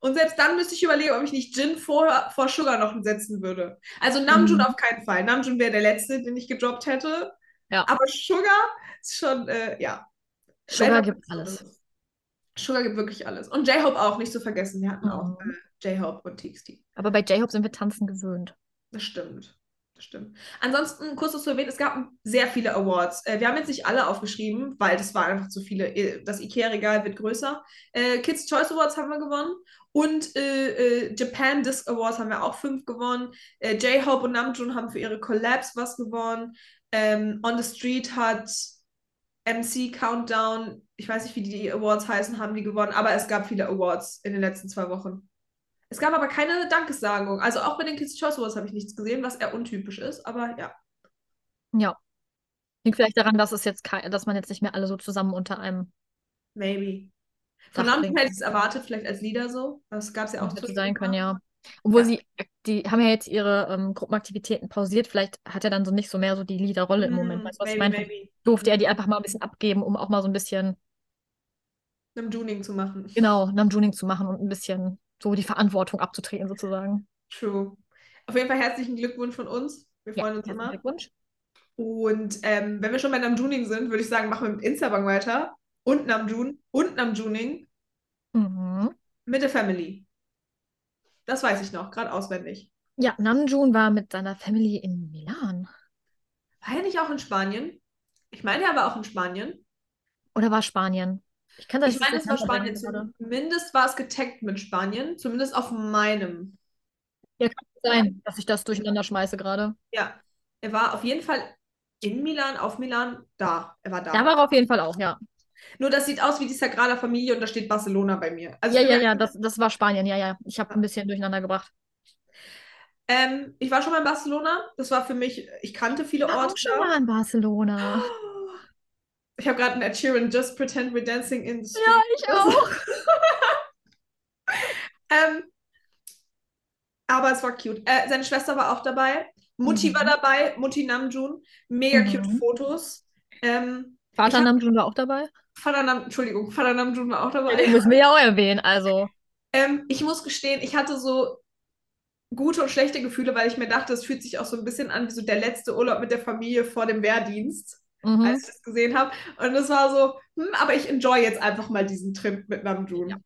Und selbst dann müsste ich überlegen, ob ich nicht Jin vor, vor Sugar noch setzen würde. Also Namjoon
Mhm.
auf keinen Fall. Namjoon wäre der letzte, den ich gedroppt hätte.
Ja.
Aber Sugar ist schon, äh, ja.
Sugar gibt alles.
Sugar gibt wirklich alles. Und J-Hope auch, nicht zu vergessen. Wir hatten auch
Mhm.
äh, J-Hope und TXT.
Aber bei J-Hope sind wir tanzen gewöhnt.
Das stimmt. Das stimmt. Ansonsten, kurz noch zu erwähnen, es gab sehr viele Awards. Äh, wir haben jetzt nicht alle aufgeschrieben, weil das waren einfach zu viele. Äh, Das IKEA-Regal wird größer. Äh, Kids Choice Awards haben wir gewonnen. Und Japan Disc Awards haben wir auch fünf gewonnen. J-Hope und Namjoon haben für ihre Collabs was gewonnen. Ähm, On the Street hat MC Countdown, ich weiß nicht, wie die Awards heißen, haben die gewonnen, aber es gab viele Awards in den letzten zwei Wochen. Es gab aber keine Dankessagung. Also auch bei den Kids Choice Awards habe ich nichts gesehen, was eher untypisch ist. Aber ja,
Ja. Liegt vielleicht daran, dass es jetzt dass man jetzt nicht mehr alle so zusammen unter einem
maybe. Von
bringt.
hätte ich es erwartet, vielleicht als Lieder so. Das gab es ja auch
hätte
zwischendurch
sein können, ja. Obwohl
Ja.
sie, die haben ja jetzt ihre ähm, Gruppenaktivitäten pausiert. Vielleicht hat er dann so nicht so mehr so die Leaderrolle im Moment.
Hm,
Weißt du, was ich
maybe,
meine?
maybe.
Durfte er die einfach mal ein bisschen abgeben, um auch mal so ein bisschen,
Namjooning zu machen.
genau, Namjooning zu machen und ein bisschen so die Verantwortung abzutreten, sozusagen.
True. Auf jeden Fall herzlichen Glückwunsch von uns. Wir
Ja,
freuen uns
herzlichen
immer.
Glückwunsch.
Und ähm, wenn wir schon bei Namjooning sind, würde ich sagen, machen wir mit Instagram weiter. Und Namjoon und Namjooning
Mhm.
mit der Family. Das weiß ich noch, gerade auswendig.
Ja, Namjoon war mit seiner Family in Milan.
War er nicht auch in Spanien? Ich meine, er war auch in Spanien.
Oder war Spanien? Ich kann das
Ich meine, es war Spanien.
gerade.
Zumindest war es getaggt mit Spanien. Zumindest auf meinem.
Ja, kann sein, dass ich das durcheinander schmeiße gerade.
Ja. Er war auf jeden Fall in Milan, auf Milan, da. Er war da.
Da war er auf jeden Fall auch, ja.
Nur das sieht aus wie die Sagrada Familie und da steht Barcelona bei mir. Also
Ja, ja, ja, das, das war Spanien, ja, ja. Ich habe ein bisschen durcheinander gebracht.
Ähm, ich war schon mal in Barcelona. Das war für mich, ich kannte viele
Ich war
Orte
auch schon mal in Barcelona.
Ich habe gerade einen Ed Sheeran Just Pretend We're Dancing in the Street.
Ja, ich auch.
Ähm, aber es war cute. Äh, seine Schwester war auch dabei. Mutti
Mhm.
war dabei, Mutti Namjoon. Mega
Mhm.
cute Fotos. Ähm,
Vater
hab-
Namjoon war auch dabei.
Vater Entschuldigung, Vater Namjoon war auch dabei.
Den müssen wir ja auch erwähnen, also.
Ähm, ich muss gestehen, ich hatte so gute und schlechte Gefühle, weil ich mir dachte, es fühlt sich auch so ein bisschen an wie so der letzte Urlaub mit der Familie vor dem Wehrdienst,
Mhm.
als ich das gesehen habe. Und es war so, hm, aber ich enjoy jetzt einfach mal diesen Trip mit Namjoon.
Ja.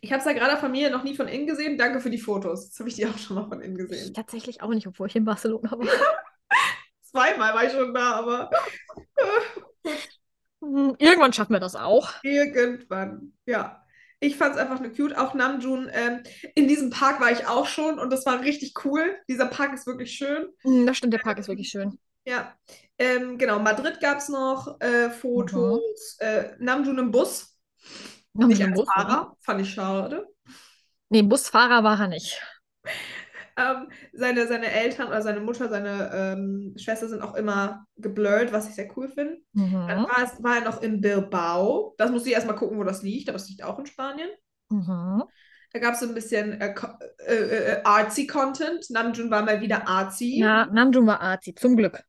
Ich habe Sagrada Familie noch nie von innen gesehen. Danke für die Fotos. Jetzt habe ich die auch schon mal von innen
Ich
gesehen.
tatsächlich auch nicht, obwohl ich in Barcelona war.
Zweimal war ich schon da, aber
Mhm. Irgendwann schaffen wir das auch.
irgendwann. Ja. Ich fand es einfach nur cute. Auch Namjoon. Ähm, in diesem Park war ich auch schon und das war richtig cool. Dieser Park ist wirklich schön.
Mhm, Das stimmt, der Park ist wirklich schön.
Ja, ähm, genau. Madrid gab es noch äh, Fotos. Äh, Namjoon im Bus,
Haben
nicht als
Bus?
Fahrer. Fand ich schade.
Nee, Busfahrer war er nicht.
Ähm, seine, seine Eltern oder seine Mutter, seine ähm, Schwester sind auch immer geblurrt, was ich sehr cool finde. Dann
Mhm.
war, es, war er noch in Bilbao. Das musste ich erstmal gucken, wo das liegt, aber es liegt auch in Spanien.
Mhm.
Da gab es so ein bisschen äh, ko- äh, äh, artsy-Content. Namjoon war mal wieder artsy.
Ja, Namjoon war Arzi, zum Glück.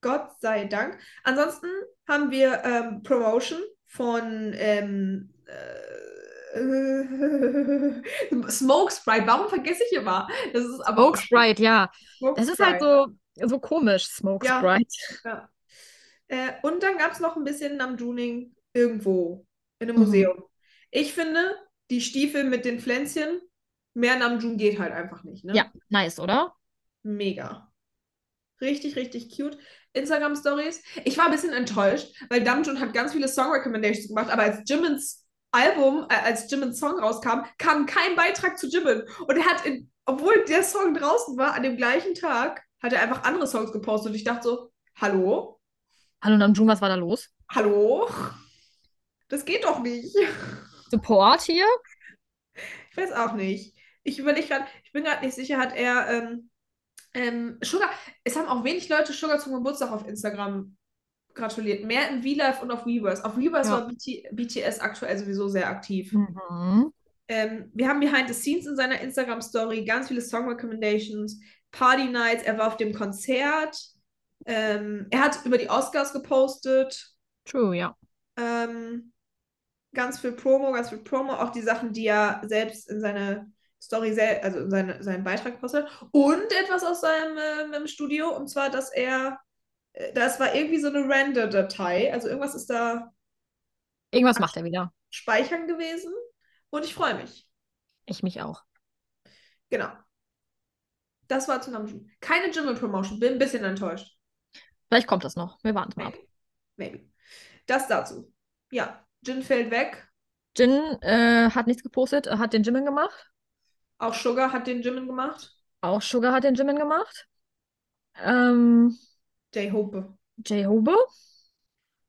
Gott sei Dank. Ansonsten haben wir ähm, Promotion von ähm, äh, Smoke Sprite. Warum vergesse ich immer? Das ist aber
Smoke Sprite, ja.
Smoke
Das ist halt so, so komisch, Smoke
Ja.
Sprite.
Ja. Äh, und dann gab es noch ein bisschen Namjooning irgendwo in einem
Mhm.
Museum. Ich finde, die Stiefel mit den Pflänzchen, mehr Namjoon geht halt einfach nicht. Ne?
Ja, nice, oder?
Mega. Richtig, richtig cute. Instagram-Stories. Ich war ein bisschen enttäuscht, weil Namjoon hat ganz viele Song-Recommendations gemacht, aber als Jimin's Album, äh, als Jimin's Song rauskam, kam kein Beitrag zu Jimin. Und er hat, in, obwohl der Song draußen war, an dem gleichen Tag, hat er einfach andere Songs gepostet. Und ich dachte so, hallo?
Hallo Namjoon, was war da los?
Hallo? Das geht doch nicht.
Support hier?
Ich weiß auch nicht. Ich überlege gerade, ich bin gerade nicht sicher, hat er ähm, ähm, Sugar, es haben auch wenig Leute Sugar zum Geburtstag auf Instagram gratuliert. Mehr im V-Live und auf Weverse. Auf Weverse
Ja.
war BT, BTS aktuell sowieso sehr aktiv.
Mhm.
Ähm, wir haben Behind the Scenes in seiner Instagram-Story, ganz viele Song Recommendations, Party Nights, er war auf dem Konzert. Ähm, er hat über die Oscars gepostet.
True, ja.
Ähm, ganz viel Promo, ganz viel Promo, auch die Sachen, die er selbst in seine Story, also in seine, seinen Beitrag gepostet hat. Und etwas aus seinem im Studio, und zwar, dass er, äh, das war irgendwie so eine Render-Datei, also irgendwas ist da
Irgendwas macht er wieder.
speichern gewesen. Und ich freue mich.
Ich mich auch.
Genau. Das war zu Namjoon. Keine Jimin-Promotion, bin ein bisschen enttäuscht.
Vielleicht kommt das noch. Wir warten mal ab.
Maybe. Das dazu. Ja, Jin fällt weg.
Jin äh, hat nichts gepostet, hat den Jimin gemacht.
Auch Sugar hat den Jimin gemacht.
Auch Sugar hat den Jimin gemacht. Ähm,
J-Hope.
J-Hope.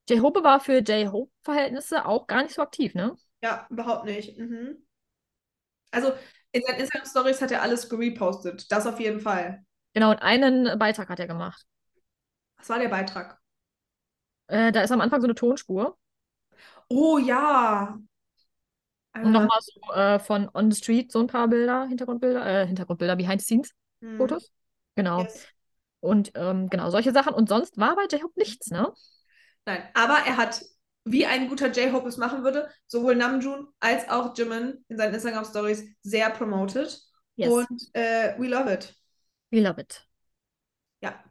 J-Hope war für J-Hope-Verhältnisse auch gar nicht so aktiv, ne?
Ja, überhaupt nicht. Mhm. Also In seinen Instagram-Stories hat er alles gerepostet. Das auf jeden Fall.
Genau, und einen Beitrag hat er gemacht.
Was war der Beitrag?
Äh, da ist am Anfang so eine Tonspur.
Oh ja.
Und nochmal so äh, von On the Street so ein paar Bilder, Hintergrundbilder, äh, Hintergrundbilder, Behind-the-Scenes-Fotos.
hm,
Genau.
yes.
Und ähm, genau, solche Sachen. Und sonst war bei J-Hope nichts, ne?
Nein, aber er hat, wie ein guter J-Hope es machen würde, sowohl Namjoon als auch Jimin in seinen Instagram-Stories sehr promoted.
Yes.
Und äh, we love it.
We love it.
Ja.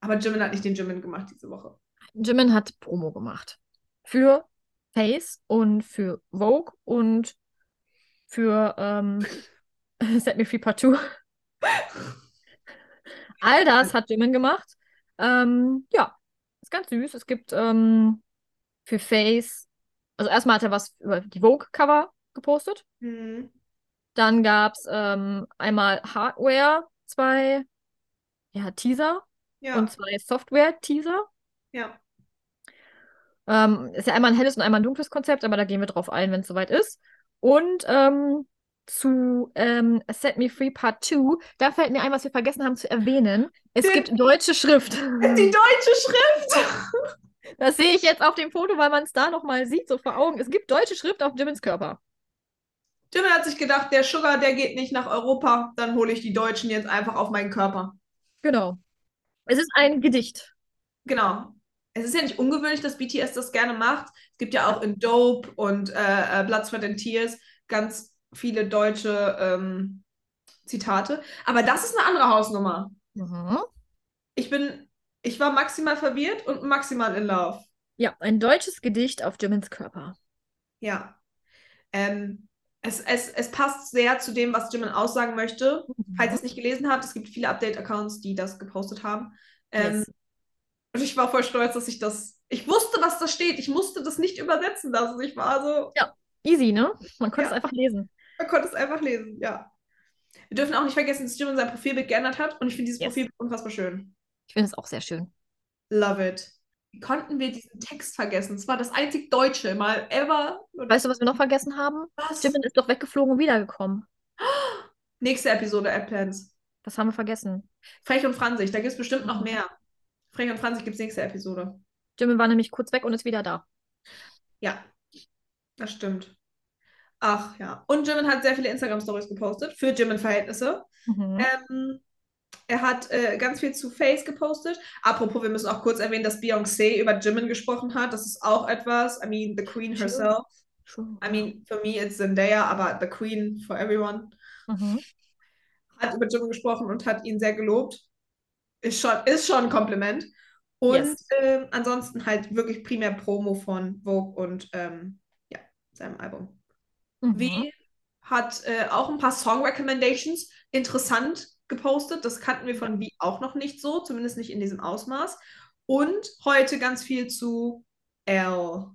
Aber Jimin hat nicht den Jimin gemacht diese Woche.
Jimin hat Promo gemacht. Für Face und für Vogue und für ähm, Set Me Free Part 2. All das hat Jimin gemacht. Ähm, ja, ist ganz süß. Es gibt ähm, für Face, also erstmal hat er was über die Vogue-Cover gepostet.
Hm.
Dann gab es ähm, einmal Hardware, zwei ja, Teaser
Ja,
und zwei Software-Teaser.
ja.
Ähm, ist ja einmal ein helles und einmal ein dunkles Konzept, aber da gehen wir drauf ein, wenn es soweit ist. Und ähm, zu ähm, Set Me Free Part 2, da fällt mir ein, was wir vergessen haben zu erwähnen. Es
Der-
gibt deutsche Schrift.
Die deutsche Schrift!
Das sehe ich jetzt auf dem Foto, weil man es da nochmal sieht, so vor Augen. Es gibt deutsche Schrift auf Jimins Körper.
Jimin hat sich gedacht, der Sugar, der geht nicht nach Europa, dann hole ich die Deutschen jetzt einfach auf meinen Körper.
Genau. Es ist ein Gedicht.
Genau. Es ist ja nicht ungewöhnlich, dass BTS das gerne macht. Es gibt ja auch in Dope und äh, äh, Blood, Sweat and Tears ganz viele deutsche ähm, Zitate. Aber das ist eine andere Hausnummer.
Mhm.
Ich bin, ich war maximal verwirrt und maximal in love.
Ja, ein deutsches Gedicht auf Jimins Körper.
Ja. Ähm, es, es, es passt sehr zu dem, was Jimin aussagen möchte. Falls ihr es nicht gelesen habt, es gibt viele Update-Accounts, die das gepostet haben. Ähm,
Yes.
Und ich war voll stolz, dass ich das. Ich wusste, was da steht. Ich musste das nicht übersetzen lassen. Ich war so,
Easy, ne? Man konnte
Ja.
es einfach lesen.
Man konnte es einfach lesen, ja. Wir dürfen auch nicht vergessen, dass Jimin sein Profilbild geändert hat. Und ich finde dieses
Yes.
Profilbild unfassbar schön.
Ich finde es auch sehr schön.
Love it. Wie konnten wir diesen Text vergessen? Es war das einzig Deutsche mal ever.
Weißt du, was wir noch vergessen haben?
was?
Jimin ist doch weggeflogen und wiedergekommen.
Nächste Episode App-Plans.
Das haben wir vergessen.
Frech und Franzig, da gibt es bestimmt noch
Mhm.
mehr. Frech und Franzig gibt es nächste Episode.
Jimin war nämlich kurz weg und ist wieder da.
Ja, das stimmt. Ach ja. Und Jimin hat sehr viele Instagram-Stories gepostet für Jimin-Verhältnisse.
Mhm.
Ähm, er hat äh, ganz viel zu Face gepostet. Apropos, wir müssen auch kurz erwähnen, dass Beyoncé über Jimin gesprochen hat. Das ist auch etwas. I mean, the Queen herself.
Schon.
I mean, for me it's Zendaya, aber the Queen for everyone.
Mhm.
Hat über Jimin gesprochen und hat ihn sehr gelobt. Ist schon, ist schon ein Kompliment. Und
Yes.
ähm, ansonsten halt wirklich primär Promo von Vogue und ähm, ja, seinem Album.
Mhm.
Wie hat äh, auch ein paar Song Recommendations interessant gepostet. Das kannten wir von Wie auch noch nicht so, zumindest nicht in diesem Ausmaß. Und heute ganz viel zu L.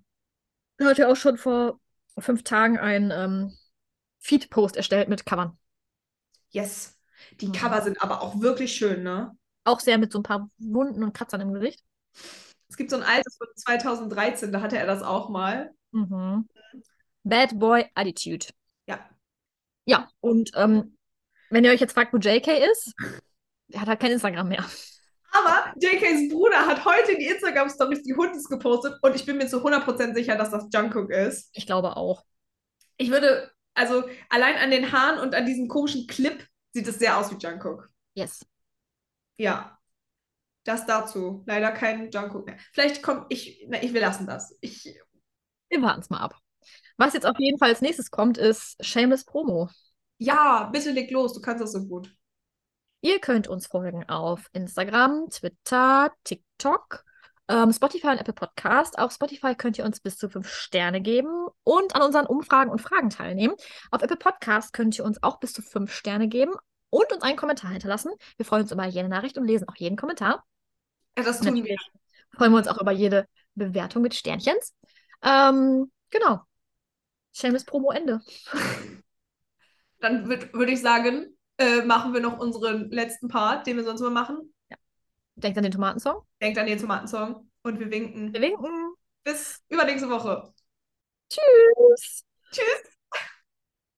Er hat ja auch schon vor fünf Tagen einen ähm, Feed-Post erstellt mit Covern.
Yes. Die
Mhm.
Cover sind aber auch wirklich schön, ne?
Auch sehr mit so ein paar Wunden und Kratzern im Gesicht.
Es gibt so ein altes von 2013, da hatte er das auch mal.
Mhm. Bad Boy Attitude.
Ja.
Ja, und ähm, wenn ihr euch jetzt fragt, wo JK ist, er hat halt kein Instagram mehr.
Aber JKs Bruder hat heute in die Instagram-Stories die Hundis gepostet und ich bin mir zu 100% sicher, dass das Jungkook ist.
Ich glaube auch.
Ich würde, also allein an den Haaren und an diesem komischen Clip sieht es sehr aus wie Jungkook.
Yes.
Ja. Das dazu. Leider kein Jungkook mehr. Vielleicht kommt ich, na, ich, wir lassen das. Ich,
Wir warten es mal ab. Was jetzt auf jeden Fall als nächstes kommt, ist Shameless Promo.
ja, bitte leg los, du kannst das so gut.
Ihr könnt uns folgen auf Instagram, Twitter, TikTok, ähm, Spotify und Apple Podcast. Auf Spotify könnt ihr uns bis zu fünf Sterne geben und an unseren Umfragen und Fragen teilnehmen. Auf Apple Podcast könnt ihr uns auch bis zu fünf Sterne geben und uns einen Kommentar hinterlassen. Wir freuen uns über jede Nachricht und lesen auch jeden Kommentar.
Ja, das tun wir.
freuen wir uns auch über jede Bewertung mit Sternchens. Ähm, genau. Shameless Promo Ende.
Dann würd- würde ich sagen, äh, machen wir noch unseren letzten Part, den wir sonst immer machen.
Denkt an den Tomatensong.
Denkt an den Tomatensong und wir winken.
Wir winken.
Bis übernächste Woche.
Tschüss.
Tschüss.